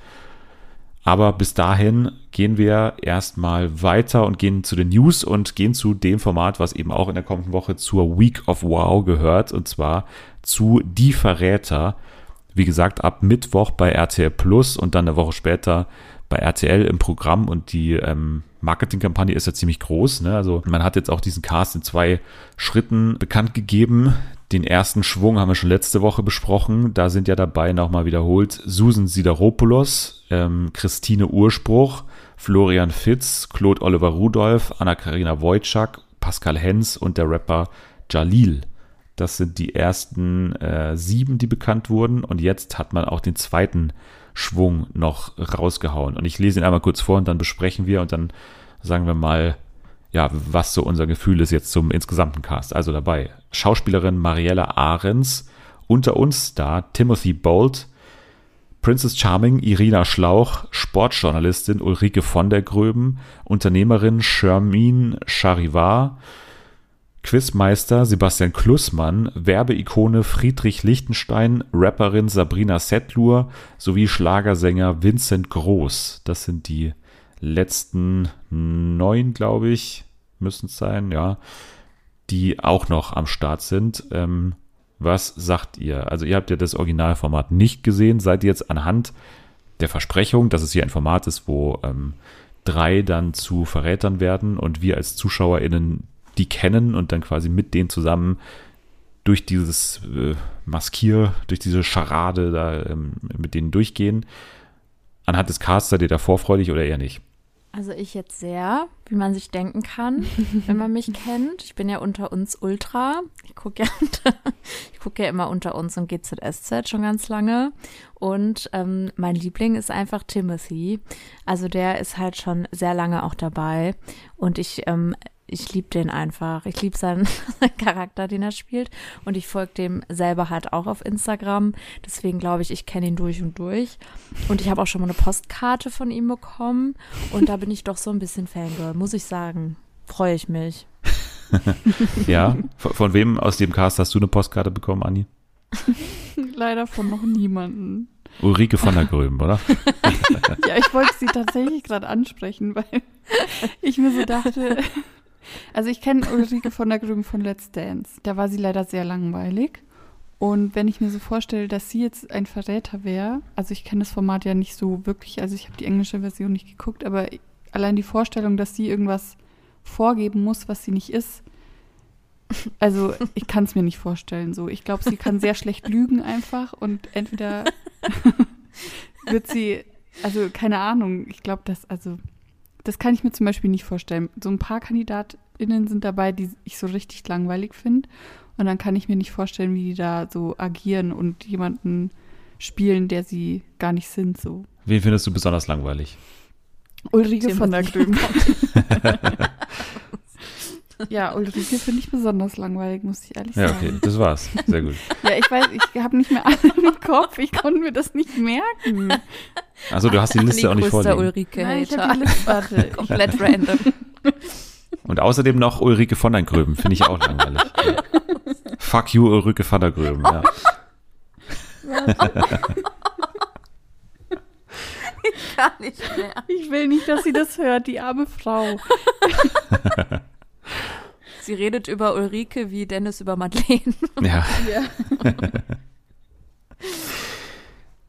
Aber bis dahin gehen wir erstmal weiter und gehen zu den News und gehen zu dem Format, was eben auch in der kommenden Woche zur Week of Wow gehört, und zwar zu Die Verräter. Wie gesagt, ab Mittwoch bei RTL Plus und dann eine Woche später bei RTL im Programm und die ähm, Marketingkampagne ist ja ziemlich groß. Ne? Also man hat jetzt auch diesen Cast in zwei Schritten bekannt gegeben. Den ersten Schwung haben wir schon letzte Woche besprochen. Da sind ja dabei nochmal wiederholt Susan Sideropoulos, ähm, Christine Urspruch, Florian Fitz, Claude Oliver Rudolph, Anna-Karina Wojcik, Pascal Hens und der Rapper Jalil. Das sind die ersten äh, sieben, die bekannt wurden. Und jetzt hat man auch den zweiten Schwung noch rausgehauen. Und ich lese ihn einmal kurz vor und dann besprechen wir und dann sagen wir mal, ja, was so unser Gefühl ist jetzt zum insgesamten Cast. Also dabei Schauspielerin Mariella Ahrens, unter uns da Timothy Bolt, Princess Charming Irina Schlauch, Sportjournalistin Ulrike von der Gröben, Unternehmerin Shermin Charivar, Quizmeister Sebastian Klussmann, Werbeikone Friedrich Lichtenstein, Rapperin Sabrina Settlur sowie Schlagersänger Vincent Groß. Das sind die letzten neun, glaube ich, müssen es sein, ja, die auch noch am Start sind. Ähm, was sagt ihr? Also ihr habt ja das Originalformat nicht gesehen. Seid ihr jetzt anhand der Versprechung, dass es hier ein Format ist, wo ähm, drei dann zu Verrätern werden und wir als ZuschauerInnen die kennen und dann quasi mit denen zusammen durch dieses äh, Maskier, durch diese Scharade da ähm, mit denen durchgehen. Anhand des Casts seid ihr da vorfreudig oder eher nicht? Also ich jetzt sehr, wie man sich denken kann, [LAUGHS] wenn man mich kennt. Ich bin ja unter uns Ultra. Ich gucke ja, [LAUGHS] ich guck ja immer unter uns und GZSZ schon ganz lange. Und ähm, mein Liebling ist einfach Timothy. Also der ist halt schon sehr lange auch dabei. Und ich ähm, ich liebe den einfach. Ich liebe seinen, [LAUGHS] seinen Charakter, den er spielt. Und ich folge dem selber halt auch auf Instagram. Deswegen glaube ich, ich kenne ihn durch und durch. Und ich habe auch schon mal eine Postkarte von ihm bekommen. Und da bin ich doch so ein bisschen Fangirl, muss ich sagen. Freue ich mich. [LAUGHS] ja, von, von wem aus dem Cast hast du eine Postkarte bekommen, Anni? [LAUGHS] Leider von noch niemanden. Ulrike von der Gröben, oder? ja, ich wollte sie tatsächlich gerade ansprechen, weil ich mir so dachte, also ich kenne Ulrike von der Grüben von Let's Dance. Da war sie leider sehr langweilig. Und wenn ich mir so vorstelle, dass sie jetzt ein Verräter wäre, also ich kenne das Format ja nicht so wirklich, also ich habe die englische Version nicht geguckt, aber allein die Vorstellung, dass sie irgendwas vorgeben muss, was sie nicht ist, also ich kann es mir nicht vorstellen. So, ich glaube, sie kann sehr schlecht lügen einfach und entweder [LAUGHS] wird sie, also keine Ahnung. Ich glaube, dass also das kann ich mir zum Beispiel nicht vorstellen. So ein paar KandidatInnen sind dabei, die ich so richtig langweilig finde. Und dann kann ich mir nicht vorstellen, wie die da so agieren und jemanden spielen, der sie gar nicht sind. So. Wen findest du besonders langweilig? Ulrike von der Grüben. [LAUGHS] ja, Ulrike finde ich besonders langweilig, muss ich ehrlich Ja, sagen. okay, das war's. Sehr gut. [LAUGHS] Ja, ich weiß, ich habe nicht mehr alle im Kopf. Ich konnte mir das nicht merken. Also du hast die Liste auch nicht vorliegen. Ulrike Nein, ich habe die Liste. [LAUGHS] Warte. Ich, Komplett random. [LAUGHS] Und außerdem noch Ulrike von der Gröben, finde ich auch langweilig. Ja. Fuck you, Ulrike von der Gröben, ja. Gar nicht mehr. ich will nicht, dass sie das hört, die arme Frau. [LAUGHS] Sie redet über Ulrike wie Dennis über Madeleine. [LAUGHS] ja. Ja. [LAUGHS]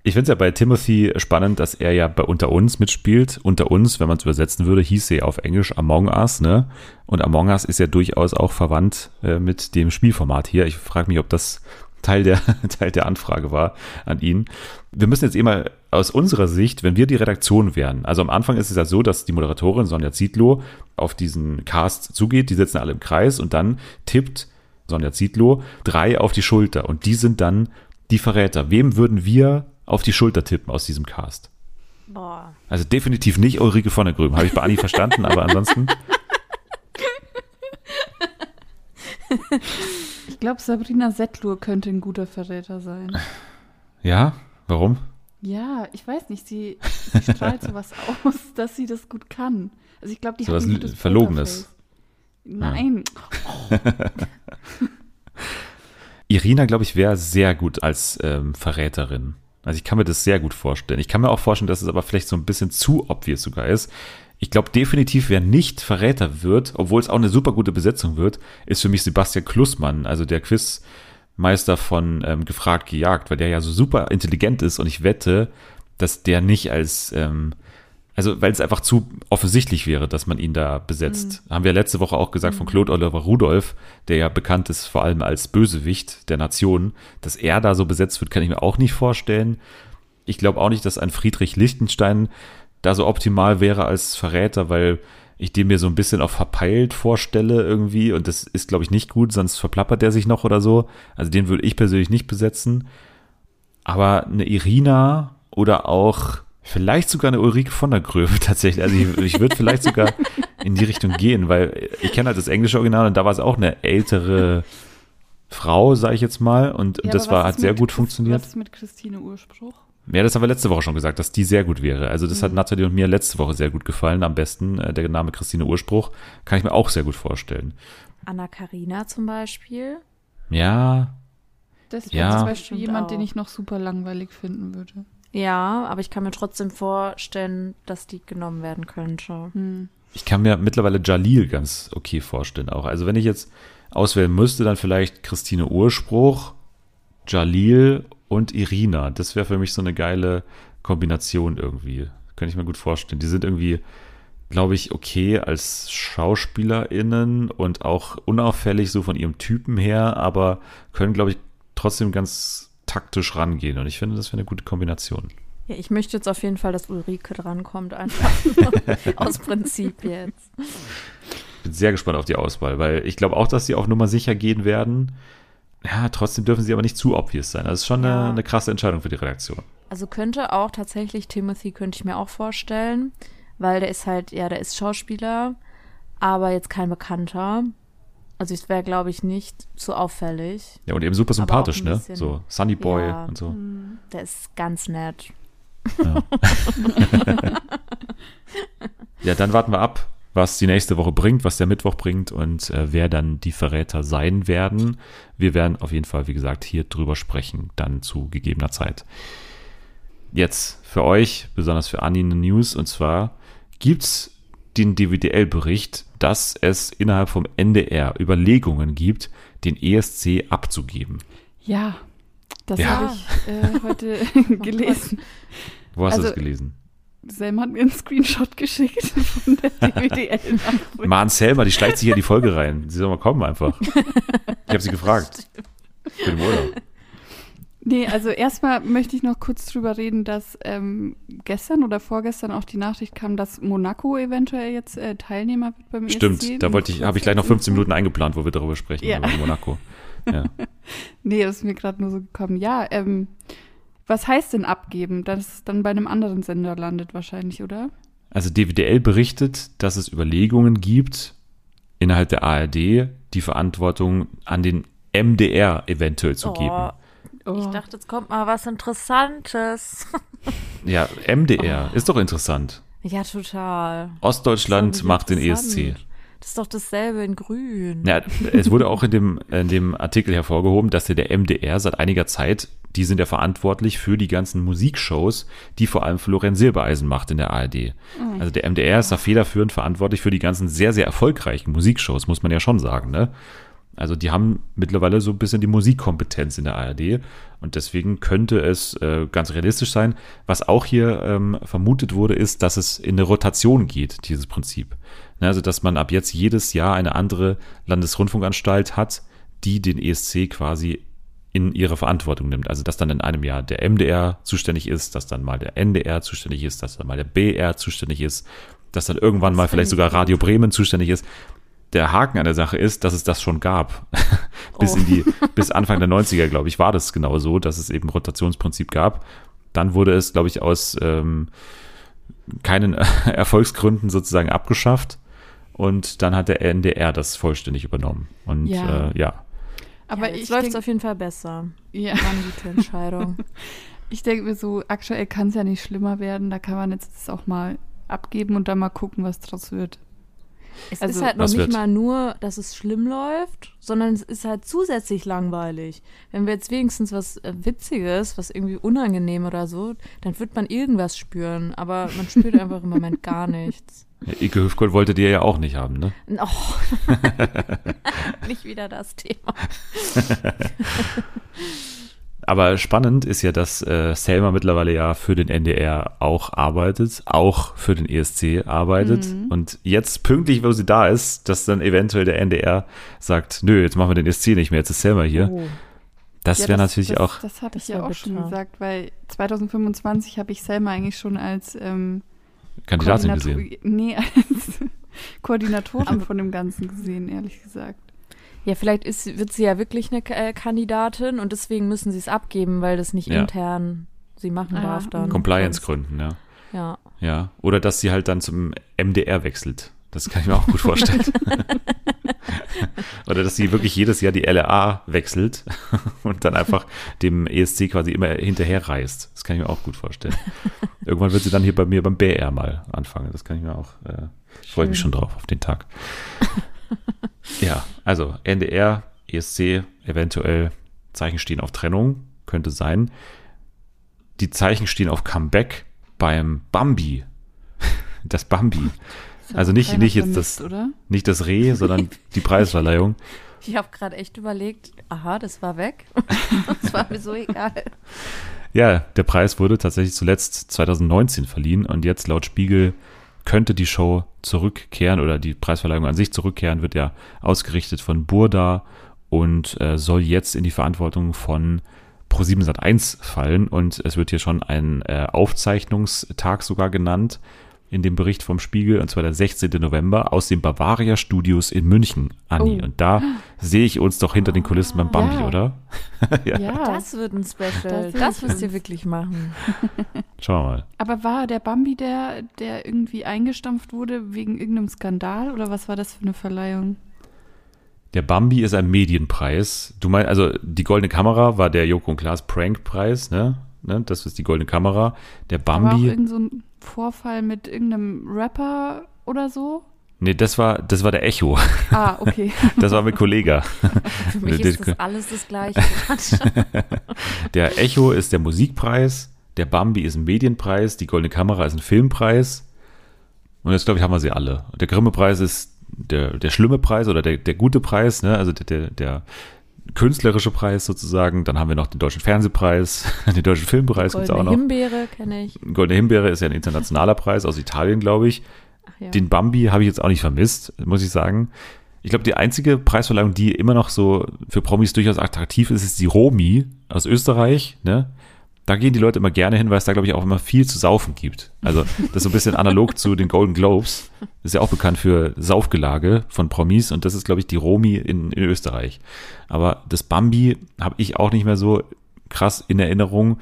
Ich finde es ja bei Timothy spannend, dass er ja bei Unter uns mitspielt. Unter uns, wenn man es übersetzen würde, hieß er auf Englisch Among Us, ne? Und Among Us ist ja durchaus auch verwandt äh, mit dem Spielformat hier. Ich frage mich, ob das Teil der, [LAUGHS] Teil der Anfrage war an ihn. Wir müssen jetzt mal aus unserer Sicht, wenn wir die Redaktion wären, also am Anfang ist es ja so, dass die Moderatorin Sonja Zietlow auf diesen Cast zugeht, die sitzen alle im Kreis und dann tippt Sonja Zietlow drei auf die Schulter und die sind dann die Verräter. Wem würden wir auf die Schulter tippen aus diesem Cast? Boah. Also definitiv nicht Ulrike von der Gröben. Habe ich bei Anni verstanden, aber ansonsten. [LAUGHS] Ich glaube, Sabrina Settlur könnte ein guter Verräter sein. Ja, warum? Ja, ich weiß nicht, sie, sie strahlt [LAUGHS] sowas aus, dass sie das gut kann. Also ich glaube, die Sowas hat ein gutes Verlogenes. Nein, [LAUGHS] Irina, glaube ich, wäre sehr gut als ähm, Verräterin. Also ich kann mir das sehr gut vorstellen. Ich kann mir auch vorstellen, dass es aber vielleicht so ein bisschen zu obvious sogar ist. Ich glaube definitiv, wer nicht Verräter wird, obwohl es auch eine super gute Besetzung wird, ist für mich Sebastian Klussmann, also der Quizmeister von ähm, Gefragt gejagt, weil der ja so super intelligent ist und ich wette, dass der nicht als ähm, also, weil es einfach zu offensichtlich wäre, dass man ihn da besetzt. Haben wir letzte Woche auch gesagt von Claude Oliver Rudolph, der ja bekannt ist vor allem als Bösewicht der Nation, dass er da so besetzt wird, kann ich mir auch nicht vorstellen. Ich glaube auch nicht, dass ein Friedrich Lichtenstein da so optimal wäre als Verräter, weil ich den mir so ein bisschen auch verpeilt vorstelle irgendwie und das ist, glaube ich, nicht gut, sonst verplappert der sich noch oder so. Also den würde ich persönlich nicht besetzen. Aber eine Irina oder auch vielleicht sogar eine Ulrike von der Gröbe [LAUGHS] tatsächlich. Also ich, ich würde vielleicht sogar in die Richtung gehen, weil ich kenne halt das englische Original und da war es auch eine ältere Frau, sage ich jetzt mal, und, und Ja, das aber war hat sehr mit- gut funktioniert. Was ist mit Christine Urspruch? Ja, das haben wir letzte Woche schon gesagt, dass die sehr gut wäre. Also das hat Mhm. Nathalie und mir letzte Woche sehr gut gefallen. Am besten äh, der Name Christine Urspruch kann ich mir auch sehr gut vorstellen. Anna Karina zum Beispiel. Ja, Das Ja. wäre zum Beispiel jemand, auch. den ich noch super langweilig finden würde. Ja, aber ich kann mir trotzdem vorstellen, dass die genommen werden könnte. Hm. ich kann mir mittlerweile Jalil ganz okay vorstellen auch. Also wenn ich jetzt auswählen müsste, dann vielleicht Christine Urspruch, Jalil und Irina. Das wäre für mich so eine geile Kombination irgendwie. Könnte ich mir gut vorstellen. Die sind irgendwie, glaube ich, okay als SchauspielerInnen und auch unauffällig so von ihrem Typen her, aber können, glaube ich, trotzdem ganz taktisch rangehen. Und ich finde, das wäre eine gute Kombination. Ja, ich möchte jetzt auf jeden Fall, dass Ulrike drankommt, einfach [LAUGHS] aus Prinzip jetzt. bin sehr gespannt auf die Auswahl, weil ich glaube auch, dass sie auf Nummer sicher gehen werden. Ja, trotzdem dürfen sie aber nicht zu obvious sein. Das ist schon Ja. eine, eine krasse Entscheidung für die Redaktion. Also könnte auch tatsächlich Timothy, könnte ich mir auch vorstellen, weil der ist halt, ja, der ist Schauspieler, aber jetzt kein Bekannter. Also es wäre, glaube ich, nicht so auffällig. Ja, und eben super sympathisch, ne? So Sunny Boy Ja. und so. Der ist ganz nett. Ja. [LAUGHS] ja, dann warten wir ab, was die nächste Woche bringt, was der Mittwoch bringt und äh, wer dann die Verräter sein werden. Wir werden auf jeden Fall, wie gesagt, hier drüber sprechen, dann zu gegebener Zeit. Jetzt für euch, besonders für Anni, eine News und zwar gibt's den DWDL-Bericht, dass es innerhalb vom NDR Überlegungen gibt, den ESC abzugeben. Ja, das Ja. habe ich äh, [LAUGHS] heute gelesen. Wo hast du Also- das gelesen? Sam hat mir einen Screenshot [LAUGHS] geschickt von der [LAUGHS] DWDL. Mann, Selma, die schleicht sich hier in die Folge rein. Sie soll mal kommen einfach. Ich habe sie gefragt. Ich bin im Urlaub. Nee, also erstmal möchte ich noch kurz drüber reden, dass ähm, gestern oder vorgestern auch die Nachricht kam, dass Monaco eventuell jetzt äh, Teilnehmer wird beim ESC. Stimmt, da wollte ich, habe ich gleich noch 15 Minuten eingeplant, wo wir darüber sprechen, Ja. über Monaco. Ja. [LAUGHS] Nee, das ist mir gerade nur so gekommen. Ja, ähm, was heißt denn abgeben? Dass es dann bei einem anderen Sender landet wahrscheinlich, oder? Also DWDL berichtet, dass es Überlegungen gibt, innerhalb der ARD die Verantwortung an den MDR eventuell zu geben. Oh. Ich dachte, jetzt kommt mal was Interessantes. [LAUGHS] Ja, MDR ist doch interessant. ja, total. Ostdeutschland macht den E. ESC. Das ist doch dasselbe in grün. Ja, es wurde auch in dem, in dem Artikel hervorgehoben, dass der MDR seit einiger Zeit, die sind ja verantwortlich für die ganzen Musikshows, die vor allem Florian Silbereisen macht in der ARD. Also der MDR ist da federführend verantwortlich für die ganzen sehr, sehr erfolgreichen Musikshows, muss man ja schon sagen, ne? Also die haben mittlerweile so ein bisschen die Musikkompetenz in der ARD und deswegen könnte es äh, ganz realistisch sein. Was auch hier ähm, vermutet wurde, ist, dass es in eine Rotation geht, dieses Prinzip. Ne, also dass man ab jetzt jedes Jahr eine andere Landesrundfunkanstalt hat, die den ESC quasi in ihre Verantwortung nimmt. Also dass dann in einem Jahr der MDR zuständig ist, dass dann mal der NDR zuständig ist, dass dann mal der BR zuständig ist, dass dann irgendwann mal vielleicht sogar Radio Bremen zuständig ist. Der Haken an der Sache ist, dass es das schon gab. [LAUGHS] bis Oh. in die, bis Anfang der 90er, glaube ich, war das genau so, dass es eben Rotationsprinzip gab. Dann wurde es, glaube ich, aus ähm, keinen [LAUGHS] Erfolgsgründen sozusagen abgeschafft. Und dann hat der NDR das vollständig übernommen. Und Ja. äh, ja. Aber ja, ich jetzt läuft es auf jeden Fall besser. Ja. War eine gute Entscheidung. [LAUGHS] Ich denke mir so, aktuell kann es ja nicht schlimmer werden. Da kann man jetzt das auch mal abgeben und dann mal gucken, was draus wird. Es Also, ist halt noch nicht wird? mal nur, dass es schlimm läuft, sondern es ist halt zusätzlich langweilig. Wenn wir jetzt wenigstens was äh, Witziges, was irgendwie unangenehm oder so, dann wird man irgendwas spüren. Aber man spürt [LAUGHS] einfach im Moment gar nichts. Ja, Ike Hüfgold wolltet ihr ja auch nicht haben, ne? Oh. [LAUGHS] nicht wieder das Thema. [LAUGHS] Aber spannend ist ja, dass äh, Selma mittlerweile ja für den NDR auch arbeitet, auch für den ESC arbeitet. Mhm. Und jetzt pünktlich, wo sie da ist, dass dann eventuell der NDR sagt, nö, jetzt machen wir den ESC nicht mehr, jetzt ist Selma hier. Oh. Das Ja, wäre natürlich das, auch, Das habe ich das ja auch schon gesagt, weil 2025 habe ich Selma eigentlich schon als ähm, Kandidatin gesehen. Nee, [LAUGHS] als Koordinatorin [LAUGHS] von dem Ganzen gesehen, ehrlich gesagt. Ja, vielleicht ist, wird sie ja wirklich eine äh, Kandidatin und deswegen müssen sie es abgeben, weil das nicht Ja. intern sie machen Ah, darf dann. Compliance-Gründen, ja. Ja. Ja. Oder dass sie halt dann zum MDR wechselt. Das kann ich mir auch gut vorstellen. [LAUGHS] Oder dass sie wirklich jedes Jahr die LRA wechselt [LAUGHS] und dann einfach dem ESC quasi immer hinterher reist. Das kann ich mir auch gut vorstellen. [LAUGHS] Irgendwann wird sie dann hier bei mir beim BR mal anfangen. Das kann ich mir auch, äh, freue ich mich schon drauf auf den Tag. Ja, also NDR, ESC, eventuell Zeichen stehen auf Trennung, könnte sein. Die Zeichen stehen auf Comeback beim Bambi. [LAUGHS] Das Bambi. Ja Also nicht- nicht jetzt das- Oder? Nicht das Reh, sondern die [LAUGHS] Preisverleihung. Ich habe gerade echt überlegt, aha, das war weg. [LAUGHS] das war mir so egal. Ja, der Preis wurde tatsächlich zuletzt 2019 verliehen und jetzt laut Spiegel könnte die Show zurückkehren oder die Preisverleihung an sich zurückkehren, wird ja ausgerichtet von Burda und äh, soll jetzt in die Verantwortung von Pro7 Sat1 fallen. Und es wird hier schon ein äh, Aufzeichnungstag sogar genannt in dem Bericht vom Spiegel und zwar der 16. November aus den Bavaria Studios in München, Anni. Oh. Und da sehe ich uns doch hinter den Kulissen beim Bambi, Ja. oder? [LAUGHS] ja. Ja, Das wird ein Special. Das Das, müsst ihr wirklich machen. [LAUGHS] Schauen wir mal. aber war der Bambi der, der irgendwie eingestampft wurde wegen irgendeinem Skandal oder was war das für eine Verleihung? Der Bambi ist ein Medienpreis. Du meinst, also die goldene Kamera war der Joko und Klaas Prankpreis, ne? ne? Das ist die goldene Kamera. Der Da war auch Bambi, irgend so ein Vorfall mit irgendeinem Rapper oder so? nee, das war, das war der Echo. Ah, okay. [LAUGHS] Das war mit Kollega. [LAUGHS] Für mich Der- ist das alles das Gleiche. [LAUGHS] Der Echo ist der Musikpreis, der Bambi ist ein Medienpreis, die goldene Kamera ist ein Filmpreis. Und jetzt, glaube ich, haben wir sie alle. Der Grimme-Preis ist der, der schlimme Preis oder der, der gute Preis, ne? also der, der, der künstlerische Preis sozusagen. Dann haben wir noch den Deutschen Fernsehpreis, [LAUGHS] den Deutschen Filmpreis gibt es auch Goldene noch. Himbeere kenne ich. Goldene Himbeere ist ja ein internationaler Preis aus Italien, glaube ich. Ja. Den Bambi habe ich jetzt auch nicht vermisst, muss ich sagen. Ich glaube, die einzige Preisverleihung, die immer noch so für Promis durchaus attraktiv ist, ist die Romi aus Österreich. Ne? Da gehen die Leute immer gerne hin, weil es da, glaube ich, auch immer viel zu saufen gibt. Also das ist so ein bisschen analog zu den Golden Globes. Das ist ja auch bekannt für Saufgelage von Promis und das ist, glaube ich, die Romi in, in Österreich. Aber das Bambi habe ich auch nicht mehr so krass in Erinnerung.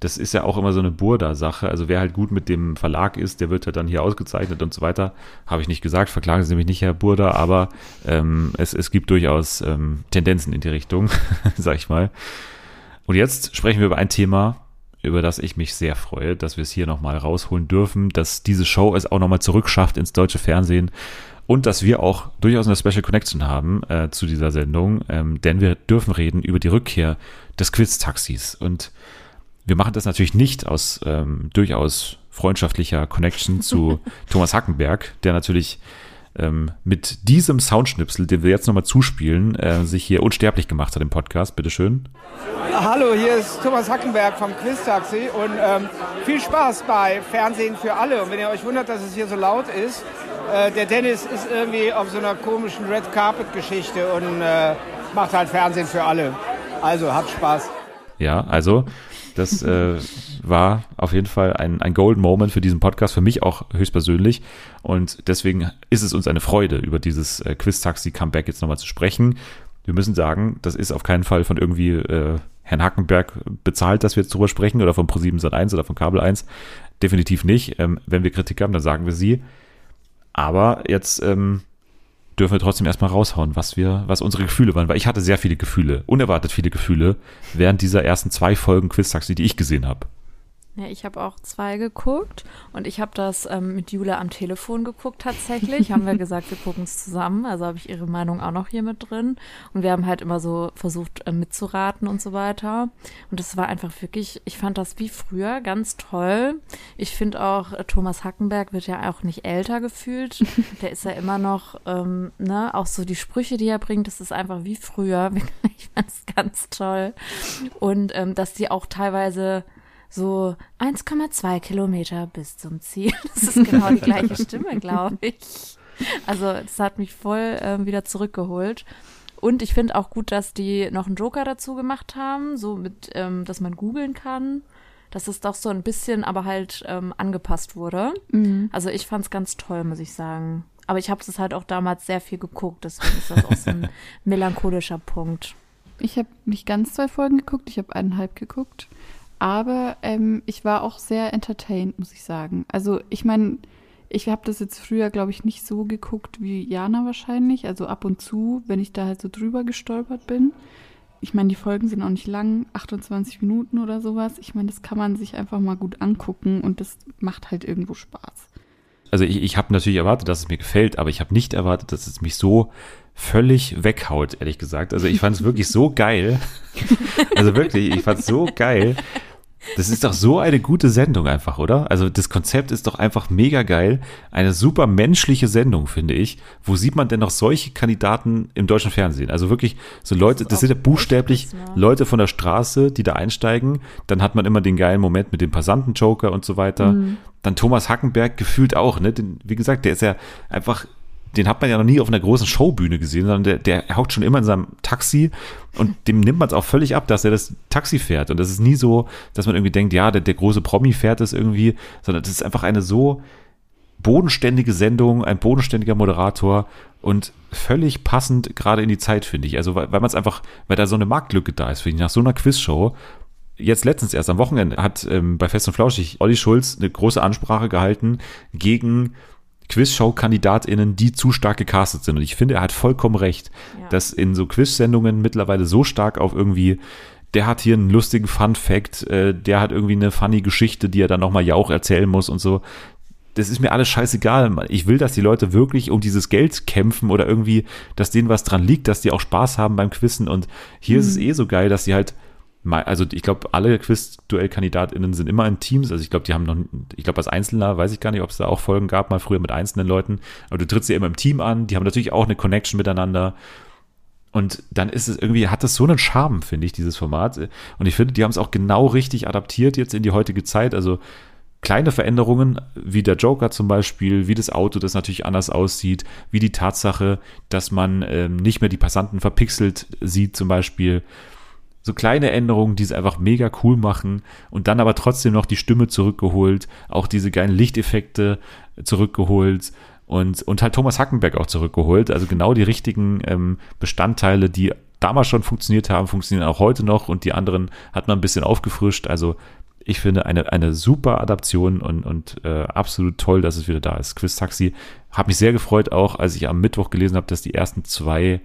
Das ist ja auch immer so eine Burda-Sache. Also wer halt gut mit dem Verlag ist, der wird halt dann hier ausgezeichnet und so weiter. Habe ich nicht gesagt, verklagen Sie mich nicht, Herr Burda, aber ähm, es, es gibt durchaus ähm, Tendenzen in die Richtung, [LAUGHS] sag ich mal. Und jetzt sprechen wir über ein Thema, über das ich mich sehr freue, dass wir es hier nochmal rausholen dürfen, dass diese Show es auch nochmal zurückschafft ins deutsche Fernsehen und dass wir auch durchaus eine Special Connection haben äh, zu dieser Sendung, ähm, denn wir dürfen reden über die Rückkehr des Quiz-Taxis. Und wir machen das natürlich nicht aus ähm, durchaus freundschaftlicher Connection zu [LAUGHS] Thomas Hackenberg, der natürlich ähm, mit diesem Soundschnipsel, den wir jetzt nochmal zuspielen, äh, sich hier unsterblich gemacht hat im Podcast. Bitteschön. Hallo, hier ist Thomas Hackenberg vom Quiz-Taxi und ähm, viel Spaß bei Fernsehen für alle. Und wenn ihr euch wundert, dass es hier so laut ist, äh, der Dennis ist irgendwie auf so einer komischen Red Carpet-Geschichte und äh, macht halt Fernsehen für alle. Also, habt Spaß. Ja, also das äh, war auf jeden Fall ein, ein Golden Moment für diesen Podcast, für mich auch höchstpersönlich. Und deswegen ist es uns eine Freude, über dieses äh, Quiz-Taxi-Comeback jetzt nochmal zu sprechen. Wir müssen sagen, das ist auf keinen Fall von irgendwie äh, Herrn Hackenberg bezahlt, dass wir jetzt drüber sprechen oder von Pro7 Sat1 oder von Kabel 1. Definitiv nicht. Ähm, wenn wir Kritik haben, dann sagen wir sie. Aber jetzt ähm, dürfen wir trotzdem erstmal raushauen, was wir, was unsere Gefühle waren, weil ich hatte sehr viele Gefühle, unerwartet viele Gefühle, während dieser ersten zwei Folgen Quiz Taxi, die ich gesehen habe. Ja, ich habe auch zwei geguckt und ich habe das ähm, mit Jule am Telefon geguckt tatsächlich. haben wir [LAUGHS] gesagt, wir gucken es zusammen. Also habe ich ihre Meinung auch noch hier mit drin. Und wir haben halt immer so versucht äh, mitzuraten und so weiter. Und das war einfach wirklich, ich fand das wie früher ganz toll. Ich finde auch, äh, Thomas Hackenberg wird ja auch nicht älter gefühlt. [LAUGHS] Der ist ja immer noch, ähm, ne, auch so die Sprüche, die er bringt, das ist einfach wie früher. Ich fand es ganz toll. Und ähm, dass die auch teilweise so 1,2 Kilometer bis zum Ziel. [LAUGHS] Das ist genau die gleiche Stimme, glaube ich. Also es hat mich voll ähm, wieder zurückgeholt. Und ich finde auch gut, dass die noch einen Joker dazu gemacht haben, so mit, ähm, dass man googeln kann. Dass es doch so ein bisschen aber halt ähm, angepasst wurde. Mhm. Also ich fand es ganz toll, muss ich sagen. Aber ich habe es halt auch damals sehr viel geguckt, deswegen ist das auch so ein [LAUGHS] melancholischer Punkt. Ich habe nicht ganz zwei Folgen geguckt, ich habe eineinhalb geguckt. Aber ähm, ich war auch sehr entertained, muss ich sagen. Also ich meine, ich habe das jetzt früher, glaube ich, nicht so geguckt wie Jana wahrscheinlich. Also ab und zu, wenn ich da halt so drüber gestolpert bin. Ich meine, die Folgen sind auch nicht lang, 28 Minuten oder sowas. Ich meine, das kann man sich einfach mal gut angucken und das macht halt irgendwo Spaß. Also ich, ich habe natürlich erwartet, dass es mir gefällt, aber ich habe nicht erwartet, dass es mich so völlig weghaut, ehrlich gesagt. Also ich fand es wirklich so geil. [LAUGHS] Also wirklich, ich fand es so geil. Das ist doch so eine gute Sendung einfach, oder? Also das Konzept ist doch einfach mega geil. Eine super menschliche Sendung, finde ich. Wo sieht man denn noch solche Kandidaten im deutschen Fernsehen? Also wirklich so Leute, das sind ja buchstäblich ne? Leute von der Straße, die da einsteigen. Dann hat man immer den geilen Moment mit dem Passanten-Joker und so weiter. Dann Thomas Hackenberg gefühlt auch, ne? Den, wie gesagt, der ist ja einfach den hat man ja noch nie auf einer großen Showbühne gesehen, sondern der, der hockt schon immer in seinem Taxi und dem nimmt man es auch völlig ab, dass er das Taxi fährt. Und das ist nie so, dass man irgendwie denkt, ja, der, der große Promi fährt es irgendwie, sondern das ist einfach eine so bodenständige Sendung, ein bodenständiger Moderator und völlig passend gerade in die Zeit, finde ich. Also, weil, weil man es einfach, weil da so eine Marktlücke da ist, finde ich, nach so einer Quizshow. Jetzt letztens erst am Wochenende hat ähm, bei Fest und Flauschig Olli Schulz eine große Ansprache gehalten gegen Quizshow-KandidatInnen, die zu stark gecastet sind. Und ich finde, er hat vollkommen recht, Ja. dass in so Quiz-Sendungen mittlerweile so stark auf irgendwie, der hat hier einen lustigen Fun-Fact, äh, der hat irgendwie eine funny Geschichte, die er dann nochmal Jauch erzählen muss und so. Das ist mir alles scheißegal. Ich will, dass die Leute wirklich um dieses Geld kämpfen oder irgendwie, dass denen was dran liegt, dass die auch Spaß haben beim Quizzen. Und hier ist es eh so geil, dass sie halt also ich glaube, alle Quiz-Duell-KandidatInnen sind immer in Teams. Also ich glaube, die haben noch, ich glaube, als Einzelner weiß ich gar nicht, ob es da auch Folgen gab, mal früher mit einzelnen Leuten. Aber du trittst ja immer im Team an. Die haben natürlich auch eine Connection miteinander. Und dann ist es irgendwie, hat das so einen Charme, finde ich, dieses Format. Und ich finde, die haben es auch genau richtig adaptiert jetzt in die heutige Zeit. Also kleine Veränderungen, wie der Joker zum Beispiel, wie das Auto, das natürlich anders aussieht, wie die Tatsache, dass man ähm, nicht mehr die Passanten verpixelt sieht zum Beispiel. So kleine Änderungen, die es einfach mega cool machen und dann aber trotzdem noch die Stimme zurückgeholt, auch diese geilen Lichteffekte zurückgeholt und, und halt Thomas Hackenberg auch zurückgeholt. Also genau die richtigen ähm, Bestandteile, die damals schon funktioniert haben, funktionieren auch heute noch und die anderen hat man ein bisschen aufgefrischt. Also ich finde eine, eine super Adaption und, und äh, absolut toll, dass es wieder da ist. Quiz Taxi. Habe mich sehr gefreut auch, als ich am Mittwoch gelesen habe, dass die ersten zwei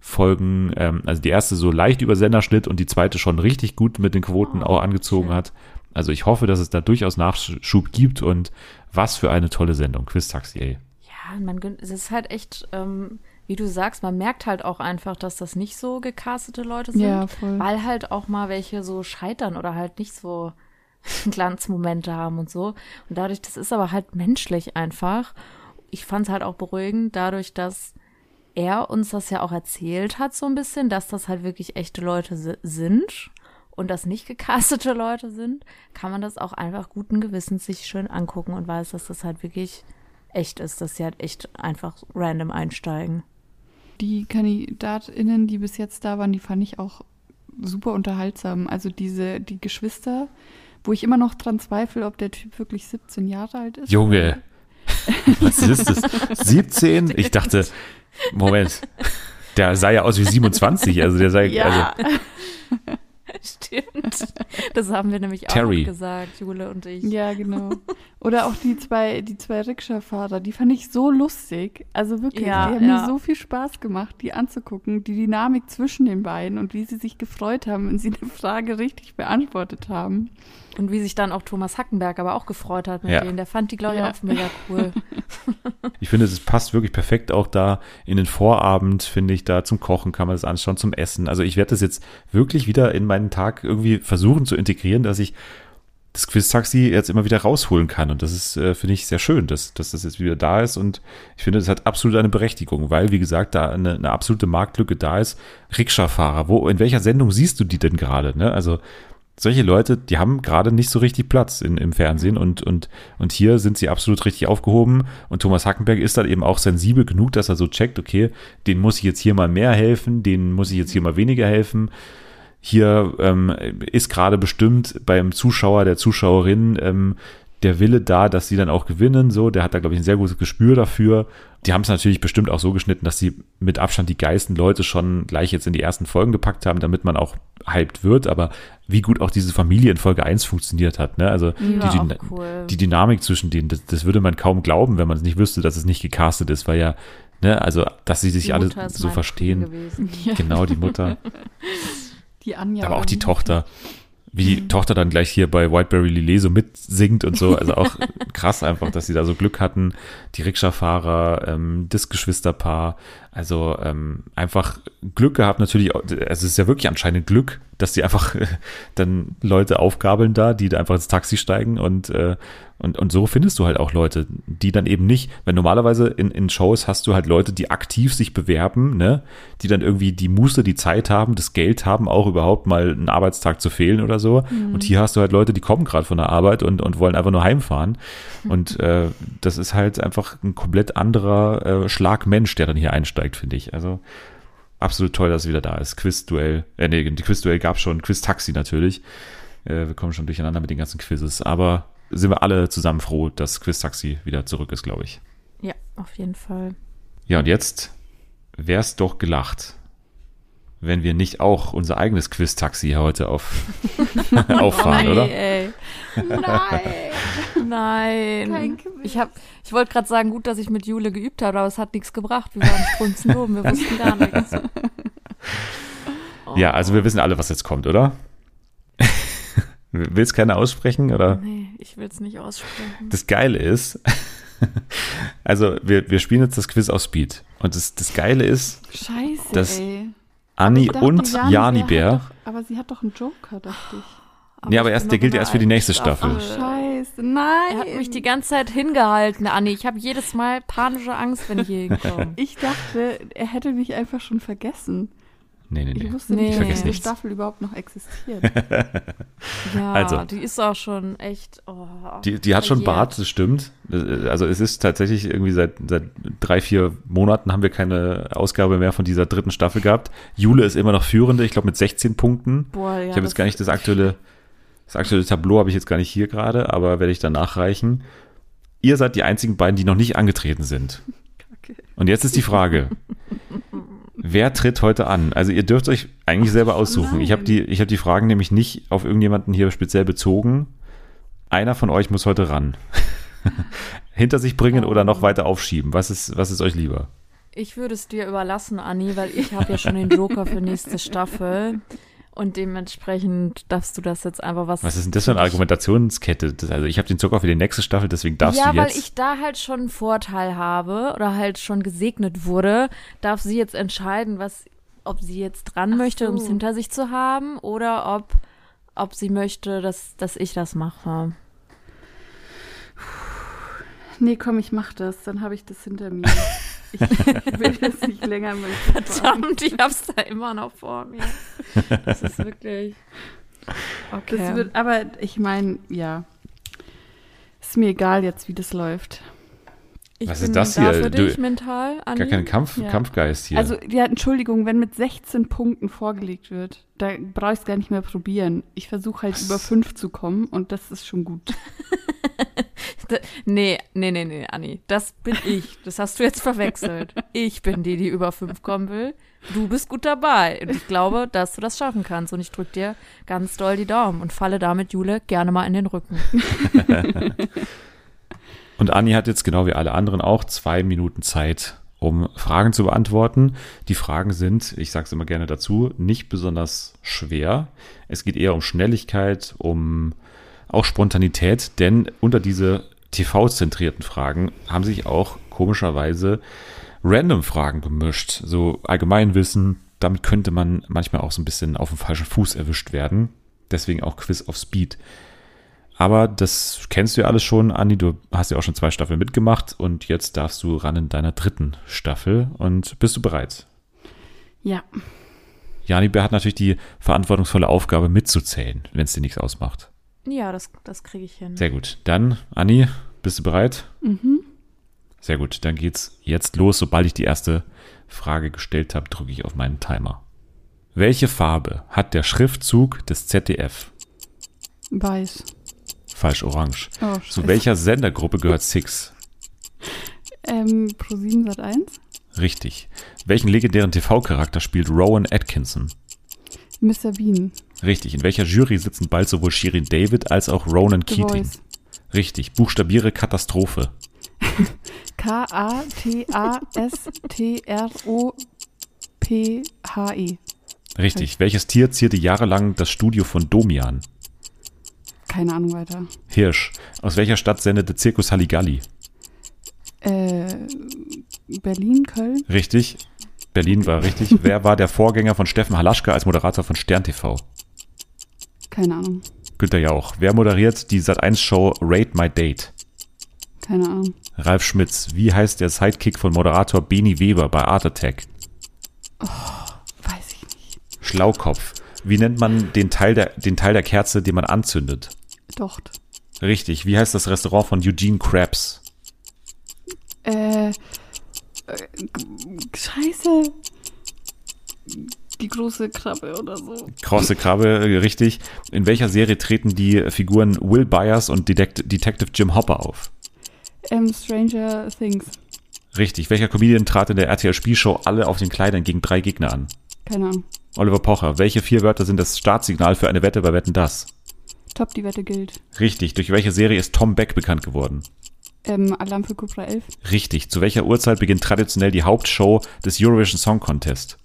Folgen, ähm, also die erste so leicht über Senderschnitt und die zweite schon richtig gut mit den Quoten Oh, auch angezogen hat. Also ich hoffe, dass es da durchaus Nachschub gibt und was für eine tolle Sendung. Quiz Taxi, ey. Ja, man, gönnt- es ist halt echt, ähm, wie du sagst, man merkt halt auch einfach, dass das nicht so gecastete Leute sind, Ja, voll. weil halt auch mal welche so scheitern oder halt nicht so [LAUGHS] Glanzmomente haben und so. Und dadurch, das ist aber halt menschlich einfach. Ich fand es halt auch beruhigend, dadurch, dass er uns das ja auch erzählt hat, so ein bisschen, dass das halt wirklich echte Leute si- sind und das nicht gecastete Leute sind, kann man das auch einfach guten Gewissens sich schön angucken und weiß, dass das halt wirklich echt ist, dass sie halt echt einfach random einsteigen. Die KandidatInnen, die bis jetzt da waren, die fand ich auch super unterhaltsam. Also diese, die Geschwister, wo ich immer noch dran zweifle, ob der Typ wirklich 17 Jahre alt ist. Junge, was ist das? [LAUGHS] 17? Ich dachte, Moment, der sah ja aus wie 27, also der also Ja, [LAUGHS] [LAUGHS] Stimmt. Das haben wir nämlich auch Terry. gesagt, Jule und ich. ja, genau. Oder auch die zwei, die zwei Rikscha-Fahrer, die fand ich so lustig. Also wirklich, Ja, die haben ja. mir so viel Spaß gemacht, die anzugucken, die Dynamik zwischen den beiden und wie sie sich gefreut haben, wenn sie [LAUGHS] eine Frage richtig beantwortet haben. Und wie sich dann auch Thomas Hackenberg aber auch gefreut hat mit Ja. denen. Der fand die, glaube ich, Ja. auch mega cool. [LAUGHS] Ich finde, es passt wirklich perfekt auch da in den Vorabend, finde ich, da zum Kochen kann man das anschauen, zum Essen. Also ich werde das jetzt wirklich wieder in meinen Tag irgendwie versuchen zu integrieren, dass ich das Quiz-Taxi jetzt immer wieder rausholen kann. Und das ist, äh, finde ich, sehr schön, dass, dass das jetzt wieder da ist. Und ich finde, das hat absolut eine Berechtigung, weil, wie gesagt, da eine, eine absolute Marktlücke da ist. Rikscha-Fahrer, wo, in welcher Sendung siehst du die denn gerade? Ne? Also solche Leute, die haben gerade nicht so richtig Platz in, im Fernsehen und, und, und hier sind sie absolut richtig aufgehoben und Thomas Hackenberg ist dann eben auch sensibel genug, dass er so checkt, okay, den muss ich jetzt hier mal mehr helfen, den muss ich jetzt hier mal weniger helfen. Hier ähm, ist gerade bestimmt beim Zuschauer, der Zuschauerin, ähm, der Wille da, dass sie dann auch gewinnen. So, der hat da, glaube ich, ein sehr gutes Gespür dafür. Die haben es natürlich bestimmt auch so geschnitten, dass sie mit Abstand die geilsten Leute schon gleich jetzt in die ersten Folgen gepackt haben, damit man auch hyped wird. Aber wie gut auch diese Familie in Folge 1 funktioniert hat. Ne? Also Die die, Dyna- cool. die Dynamik zwischen denen, das, das würde man kaum glauben, wenn man es nicht wüsste, dass es nicht gecastet ist, weil ja, ne, also, dass sie sich alle so verstehen. Gewesen. Genau, die Mutter. [LAUGHS] Die Anja. aber auch die. Tochter. Wie die Tochter dann gleich hier bei Whiteberry Lillet so mitsingt und so. Also auch [LAUGHS] krass einfach, dass sie da so Glück hatten. Die Rikscha-Fahrer, ähm, das Geschwisterpaar. Also ähm, einfach Glück gehabt natürlich. Also es ist ja wirklich anscheinend Glück, dass die einfach äh, dann Leute aufgabeln da, die da einfach ins Taxi steigen und, äh, und, und so findest du halt auch Leute, die dann eben nicht, weil normalerweise in, in Shows hast du halt Leute, die aktiv sich bewerben, ne, die dann irgendwie die Muße, die Zeit haben, das Geld haben, auch überhaupt mal einen Arbeitstag zu fehlen oder so. Und hier hast du halt Leute, die kommen gerade von der Arbeit und, und wollen einfach nur heimfahren. [LAUGHS] Und äh, das ist halt einfach ein komplett anderer äh, Schlag Mensch, der dann hier einsteigt, finde ich. Also absolut toll, dass es wieder da ist. Quiz-Duell, äh, nee, die Quiz-Duell gab schon, Quiz-Taxi natürlich. Äh, wir kommen schon durcheinander mit den ganzen Quizzes, aber sind wir alle zusammen froh, dass Quiz-Taxi wieder zurück ist, glaube ich. Ja, auf jeden Fall. Ja, und jetzt wär's doch gelacht, wenn wir nicht auch unser eigenes Quiz-Taxi heute auf, [LAUGHS] [LAUGHS] auffahren, Nein, oder? Ey. Nein. Nein. Ich hab, ich wollte gerade sagen, gut, dass ich mit Jule geübt habe, aber es hat nichts gebracht. Wir waren strunzenloben, wir wussten gar nichts. Ja, also wir wissen alle, was jetzt kommt, oder? Willst keiner aussprechen, oder? Nee, ich will es nicht aussprechen. Das Geile ist, also wir, wir spielen jetzt das Quiz auf Speed. Und das, das Geile ist, Scheiße, Das- ey. Anni dachte, und Jani Bär. Aber sie hat doch einen Joker, dachte ich. Nee, aber ich erst, der gilt ja erst für die nächste Staffel. Ach, scheiße. Nein. Er hat mich die ganze Zeit hingehalten, Anni. Ich habe jedes Mal panische Angst, wenn ich hier hinkomme. [LAUGHS] Ich dachte, er hätte mich einfach schon vergessen. Nee, nee, Ich nee. wusste Nee. nicht, Ich dass nichts. Staffel überhaupt noch existiert. [LAUGHS] Ja, Also. die ist auch schon echt. Oh, Die, die hat schon. Bart, das stimmt. Also es ist tatsächlich irgendwie seit, seit drei, vier Monaten haben wir keine Ausgabe mehr von dieser dritten Staffel gehabt. Jule ist immer noch Führende, ich glaube mit 16 Punkten. Boah, ja, ich habe jetzt gar nicht das aktuelle, das aktuelle Tableau habe ich jetzt gar nicht hier gerade, aber werde ich dann nachreichen. Ihr seid die einzigen beiden, die noch nicht angetreten sind. Kacke. Und jetzt ist die Frage. [LAUGHS] Wer tritt heute an? Also ihr dürft euch eigentlich selber aussuchen. Ich habe die, ich habe die Fragen nämlich nicht auf irgendjemanden hier speziell bezogen. Einer von euch muss heute ran. [LAUGHS] Hinter sich bringen oder noch weiter aufschieben. Was ist, was ist euch lieber? Ich würde es dir überlassen, Anni, weil ich habe ja schon den Joker für nächste Staffel. Und dementsprechend darfst du das jetzt einfach was. Was ist denn das für eine Argumentationskette? Das, also ich habe den Zucker für die nächste Staffel, deswegen darfst ja, du weil jetzt. ich da halt schon einen Vorteil habe oder halt schon gesegnet wurde, darf sie jetzt entscheiden, was, ob sie jetzt dran möchte, so. um es hinter sich zu haben, oder ob, ob sie möchte, dass, dass ich das mache. Nee, komm, ich mach das. Dann habe ich das hinter mir. [LAUGHS] Ich [LAUGHS] will das nicht länger mit [LAUGHS] Verdammt, ich hab's da immer noch vor mir. Das ist wirklich. Okay. Das wird, aber ich meine, ja. Ist mir egal jetzt, wie das läuft. Ich Was ist das da hier? für Du- dich mental, Anni. Gar kein Kampf, Ja. Kampfgeist hier. Also, ja, Entschuldigung, wenn mit 16 Punkten vorgelegt wird, da brauche ich es gar nicht mehr probieren. Ich versuche halt über 5 zu kommen und das ist schon gut. [LAUGHS] [LAUGHS] Nee, nee, nee, nee, Anni. Das bin ich. Das hast du jetzt verwechselt. Ich bin die, die über fünf kommen will. Du bist gut dabei. Und ich glaube, dass du das schaffen kannst. Und ich drücke dir ganz doll die Daumen und falle damit Jule gerne mal in den Rücken. [LAUGHS] Und Anni hat jetzt genau wie alle anderen auch zwei Minuten Zeit, um Fragen zu beantworten. Die Fragen sind, ich sage es immer gerne dazu, nicht besonders schwer. Es geht eher um Schnelligkeit, um auch Spontanität, denn unter diese TV-zentrierten Fragen haben sich auch komischerweise Random-Fragen gemischt. So Allgemeinwissen, damit könnte man manchmal auch so ein bisschen auf dem falschen Fuß erwischt werden. Deswegen auch Quiz auf Speed. Aber das kennst du ja alles schon, Andi. Du hast ja auch schon zwei Staffeln mitgemacht und jetzt darfst du ran in deiner dritten Staffel. Und bist du bereit? Ja, Jani Bär hat natürlich die verantwortungsvolle Aufgabe mitzuzählen, wenn es dir nichts ausmacht. Ja, das, das kriege ich hin. Sehr gut. Dann, Anni, bist du bereit? mhm. Sehr gut. Dann geht's jetzt los. Sobald ich die erste Frage gestellt habe, drücke ich auf meinen Timer. Welche Farbe hat der Schriftzug des ZDF? weiß. Falsch, orange. Oh, Zu welcher Sendergruppe gehört Six? Ähm, Pro7 Sat 1? Richtig. Welchen legendären TV-Charakter spielt Rowan Atkinson? Mr. Bean. Richtig. In welcher Jury sitzen bald sowohl Shirin David als auch Ronan The Keating? Voice. Richtig. Buchstabiere Katastrophe. [LAUGHS] K-A-T-A-S-T-R-O-P-H-E. Richtig. Welches Tier zierte jahrelang das Studio von Domian? Keine Ahnung weiter. Hirsch. Aus welcher Stadt sendete Zirkus Halligalli? Äh, Berlin, Köln? Richtig. Berlin war richtig. [LAUGHS] Wer war der Vorgänger von Steffen Halaschka als Moderator von Stern TV? Keine Ahnung. Günther Jauch. Wer moderiert die Sat1-Show Rate My Date? Keine Ahnung. Ralf Schmitz. Wie heißt der Sidekick von Moderator Beni Weber bei Art Attack? Weiß ich nicht. Schlaukopf. Wie nennt man den Teil der, den Teil der Kerze, den man anzündet? Docht. Richtig. Wie heißt das Restaurant von Eugene Krabs? Äh, äh, Scheiße. Die große Krabbe oder so. Krosse Krabbe, äh, richtig. In welcher Serie treten die Figuren Will Byers und Detect Detective Jim Hopper auf? Ähm, Stranger Things. Richtig. Welcher Comedian trat in der RTL-Spielshow alle auf den Kleidern gegen drei Gegner an? Keine Ahnung. Oliver Pocher. Welche vier Wörter sind das Startsignal für eine Wette bei Wetten Das? Top, die Wette gilt. Richtig. Durch welche Serie ist Tom Beck bekannt geworden? Ähm, Alarm für Cobra 11. Richtig. Zu welcher Uhrzeit beginnt traditionell die Hauptshow des Eurovision Song Contest?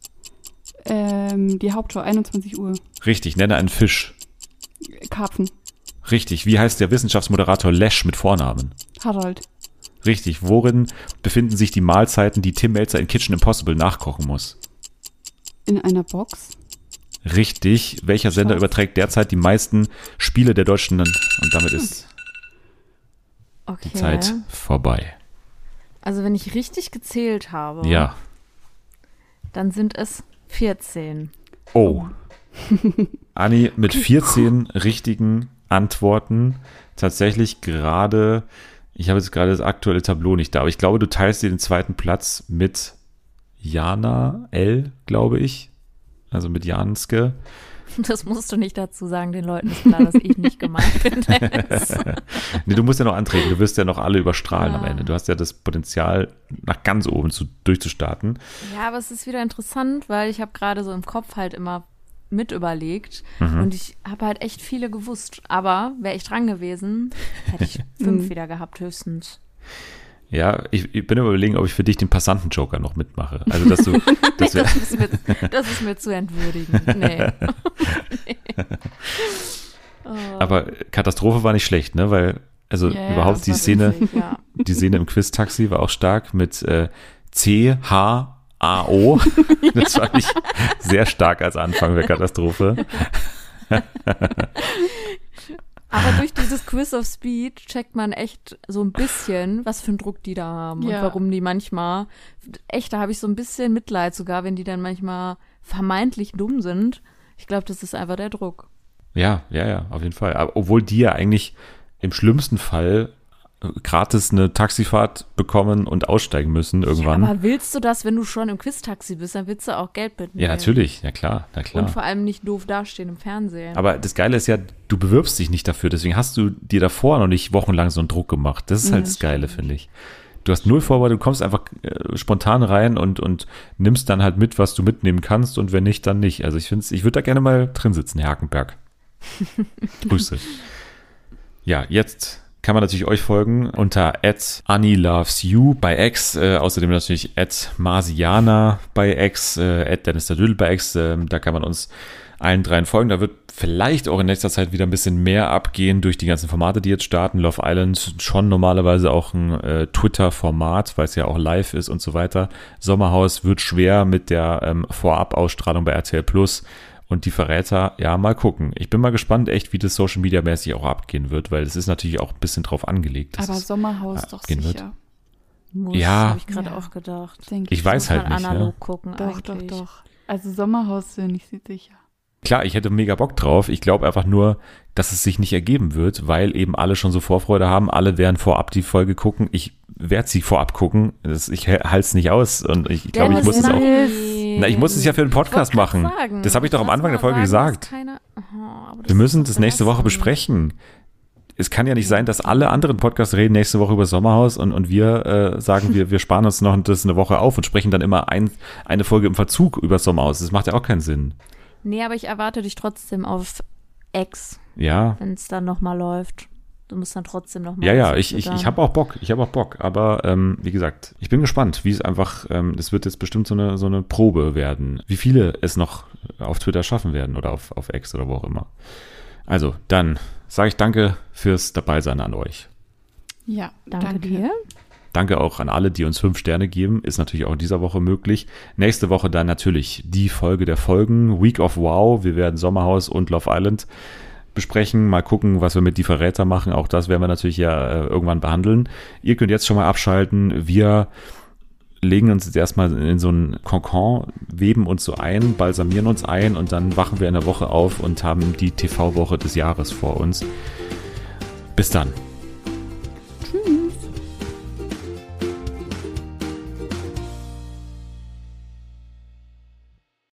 Ähm, die Hauptshow, 21 Uhr. Richtig. Nenne einen Fisch. Karpfen. Richtig. Wie heißt der Wissenschaftsmoderator Lesch mit Vornamen? Harald. Richtig. Worin befinden sich die Mahlzeiten, die Tim Melzer in Kitchen Impossible nachkochen muss? In einer Box. Richtig. Welcher Sender überträgt derzeit die meisten Spiele der deutschen und damit ist Okay. die Zeit vorbei. Also wenn ich richtig gezählt habe, Ja. dann sind es 14. Oh. Anni mit 14 richtigen Antworten tatsächlich gerade, ich habe jetzt gerade das aktuelle Tableau nicht da, aber ich glaube, du teilst dir den zweiten Platz mit Jana L, glaube ich. Also mit Janske. [LAUGHS] Das musst du nicht dazu sagen, den Leuten ist klar, dass ich nicht gemeint bin. [LAUGHS] [LAUGHS] Nee, du musst ja noch antreten, du wirst ja noch alle überstrahlen am Ah. Ende. Du hast ja das Potenzial, nach ganz oben zu, durchzustarten. ja, aber es ist wieder interessant, weil ich habe gerade so im Kopf halt immer mit überlegt Mhm. und ich habe halt echt viele gewusst. Aber wäre ich dran gewesen, hätte ich fünf wieder gehabt höchstens. Ja, ich, ich bin überlegen, ob ich für dich den Passanten-Joker noch mitmache. Also, dass du, [LAUGHS] das wär, Das ist mir, das ist mir zu entwürdigend. [LAUGHS] Nee. nee. [LAUGHS] Oh. aber Katastrophe war nicht schlecht, ne? Weil, also ja, überhaupt die Szene, witzig, ja. die Szene im Quiz-Taxi war auch stark mit äh, C, H, A, O. Das fand ich sehr stark als Anfang der Katastrophe. Aber durch dieses Quiz of Speed checkt man echt so ein bisschen, was für einen Druck die da haben Ja. und warum die manchmal, echt, da habe ich so ein bisschen Mitleid sogar, wenn die dann manchmal vermeintlich dumm sind. Ich glaube, das ist einfach der Druck. Ja, ja, ja, auf jeden Fall. Aber obwohl die ja eigentlich im schlimmsten Fall gratis eine Taxifahrt bekommen und aussteigen müssen irgendwann. Ja, aber willst du das, wenn du schon im Quiz-Taxi bist, dann willst du auch Geld mitnehmen. Ja, natürlich, ja klar, na klar. Und vor allem nicht doof dastehen im Fernsehen. Aber das Geile ist ja, du bewirbst dich nicht dafür, deswegen hast du dir davor noch nicht wochenlang so einen Druck gemacht. Das ist halt Ja, das Geile, finde ich. Du hast null Vorbereitung, du kommst einfach äh, spontan rein und, und nimmst dann halt mit, was du mitnehmen kannst und wenn nicht, dann nicht. Also ich finde ich würde da gerne mal drin sitzen, Herr Hakenberg. [LAUGHS] Grüße. Ja, jetzt kann man natürlich euch folgen unter @annielovesyou bei X, äh, außerdem natürlich @marsiana bei X, äh, Dennis der Dödel bei X, äh, da kann man uns allen dreien folgen. Da wird vielleicht auch in nächster Zeit wieder ein bisschen mehr abgehen durch die ganzen Formate, die jetzt starten. Love Island schon normalerweise auch ein äh, Twitter-Format, weil es ja auch live ist und so weiter. Sommerhaus wird schwer mit der ähm, Vorab-Ausstrahlung bei RTL Plus. Und die Verräter, ja, mal gucken. Ich bin mal gespannt, echt, wie das Social Media mäßig auch abgehen wird, weil es ist natürlich auch ein bisschen drauf angelegt. dass Aber es- Sommerhaus äh, doch gehen wird. sicher. Muss, Ja. habe ich gerade Ja. auch gedacht. Denke Ich weiß Muss halt nicht. analog Ja. gucken Doch, eigentlich. doch, doch. Also Sommerhaus bin ich sicher. Klar, ich hätte mega Bock drauf. Ich glaube einfach nur, dass es sich nicht ergeben wird, weil eben alle schon so Vorfreude haben. Alle werden vorab die Folge gucken. Ich werde sie vorab gucken. Das, ich halte es nicht aus. Und ich glaube, ich muss es auch. Nein. Na, ich muss es ja für den Podcast machen. sagen, Das habe ich doch am Anfang der Folge sagen, gesagt. Keine, oh, Wir müssen das nächste Woche besprechen. Es kann ja nicht sein, dass alle anderen Podcasts reden nächste Woche über Sommerhaus und, und wir äh, sagen, wir, wir sparen uns noch das eine Woche auf und sprechen dann immer ein, eine Folge im Verzug über Sommerhaus. Das macht ja auch keinen Sinn. Nee, aber ich erwarte dich trotzdem auf X, Ja, wenn es dann nochmal läuft. Du musst dann trotzdem nochmal. Ja, ja, ich, ich, ich habe auch Bock, ich habe auch Bock, aber ähm, wie gesagt, ich bin gespannt, wie es einfach, ähm, das wird jetzt bestimmt so eine, so eine Probe werden, wie viele es noch auf Twitter schaffen werden oder auf, auf X oder wo auch immer. Also, dann sage ich danke fürs Dabeisein an euch. Ja, Danke, dir. Danke auch an alle, die uns fünf Sterne geben. Ist natürlich auch in dieser Woche möglich. Nächste Woche dann natürlich die Folge der Folgen. Week of Wow. Wir werden Sommerhaus und Love Island besprechen. Mal gucken, was wir mit die Verräter machen. Auch das werden wir natürlich ja äh, irgendwann behandeln. Ihr könnt jetzt schon mal abschalten. Wir legen uns jetzt erstmal in so einen Kokon, weben uns so ein, balsamieren uns ein und dann wachen wir in der Woche auf und haben die TV-Woche des Jahres vor uns. Bis dann.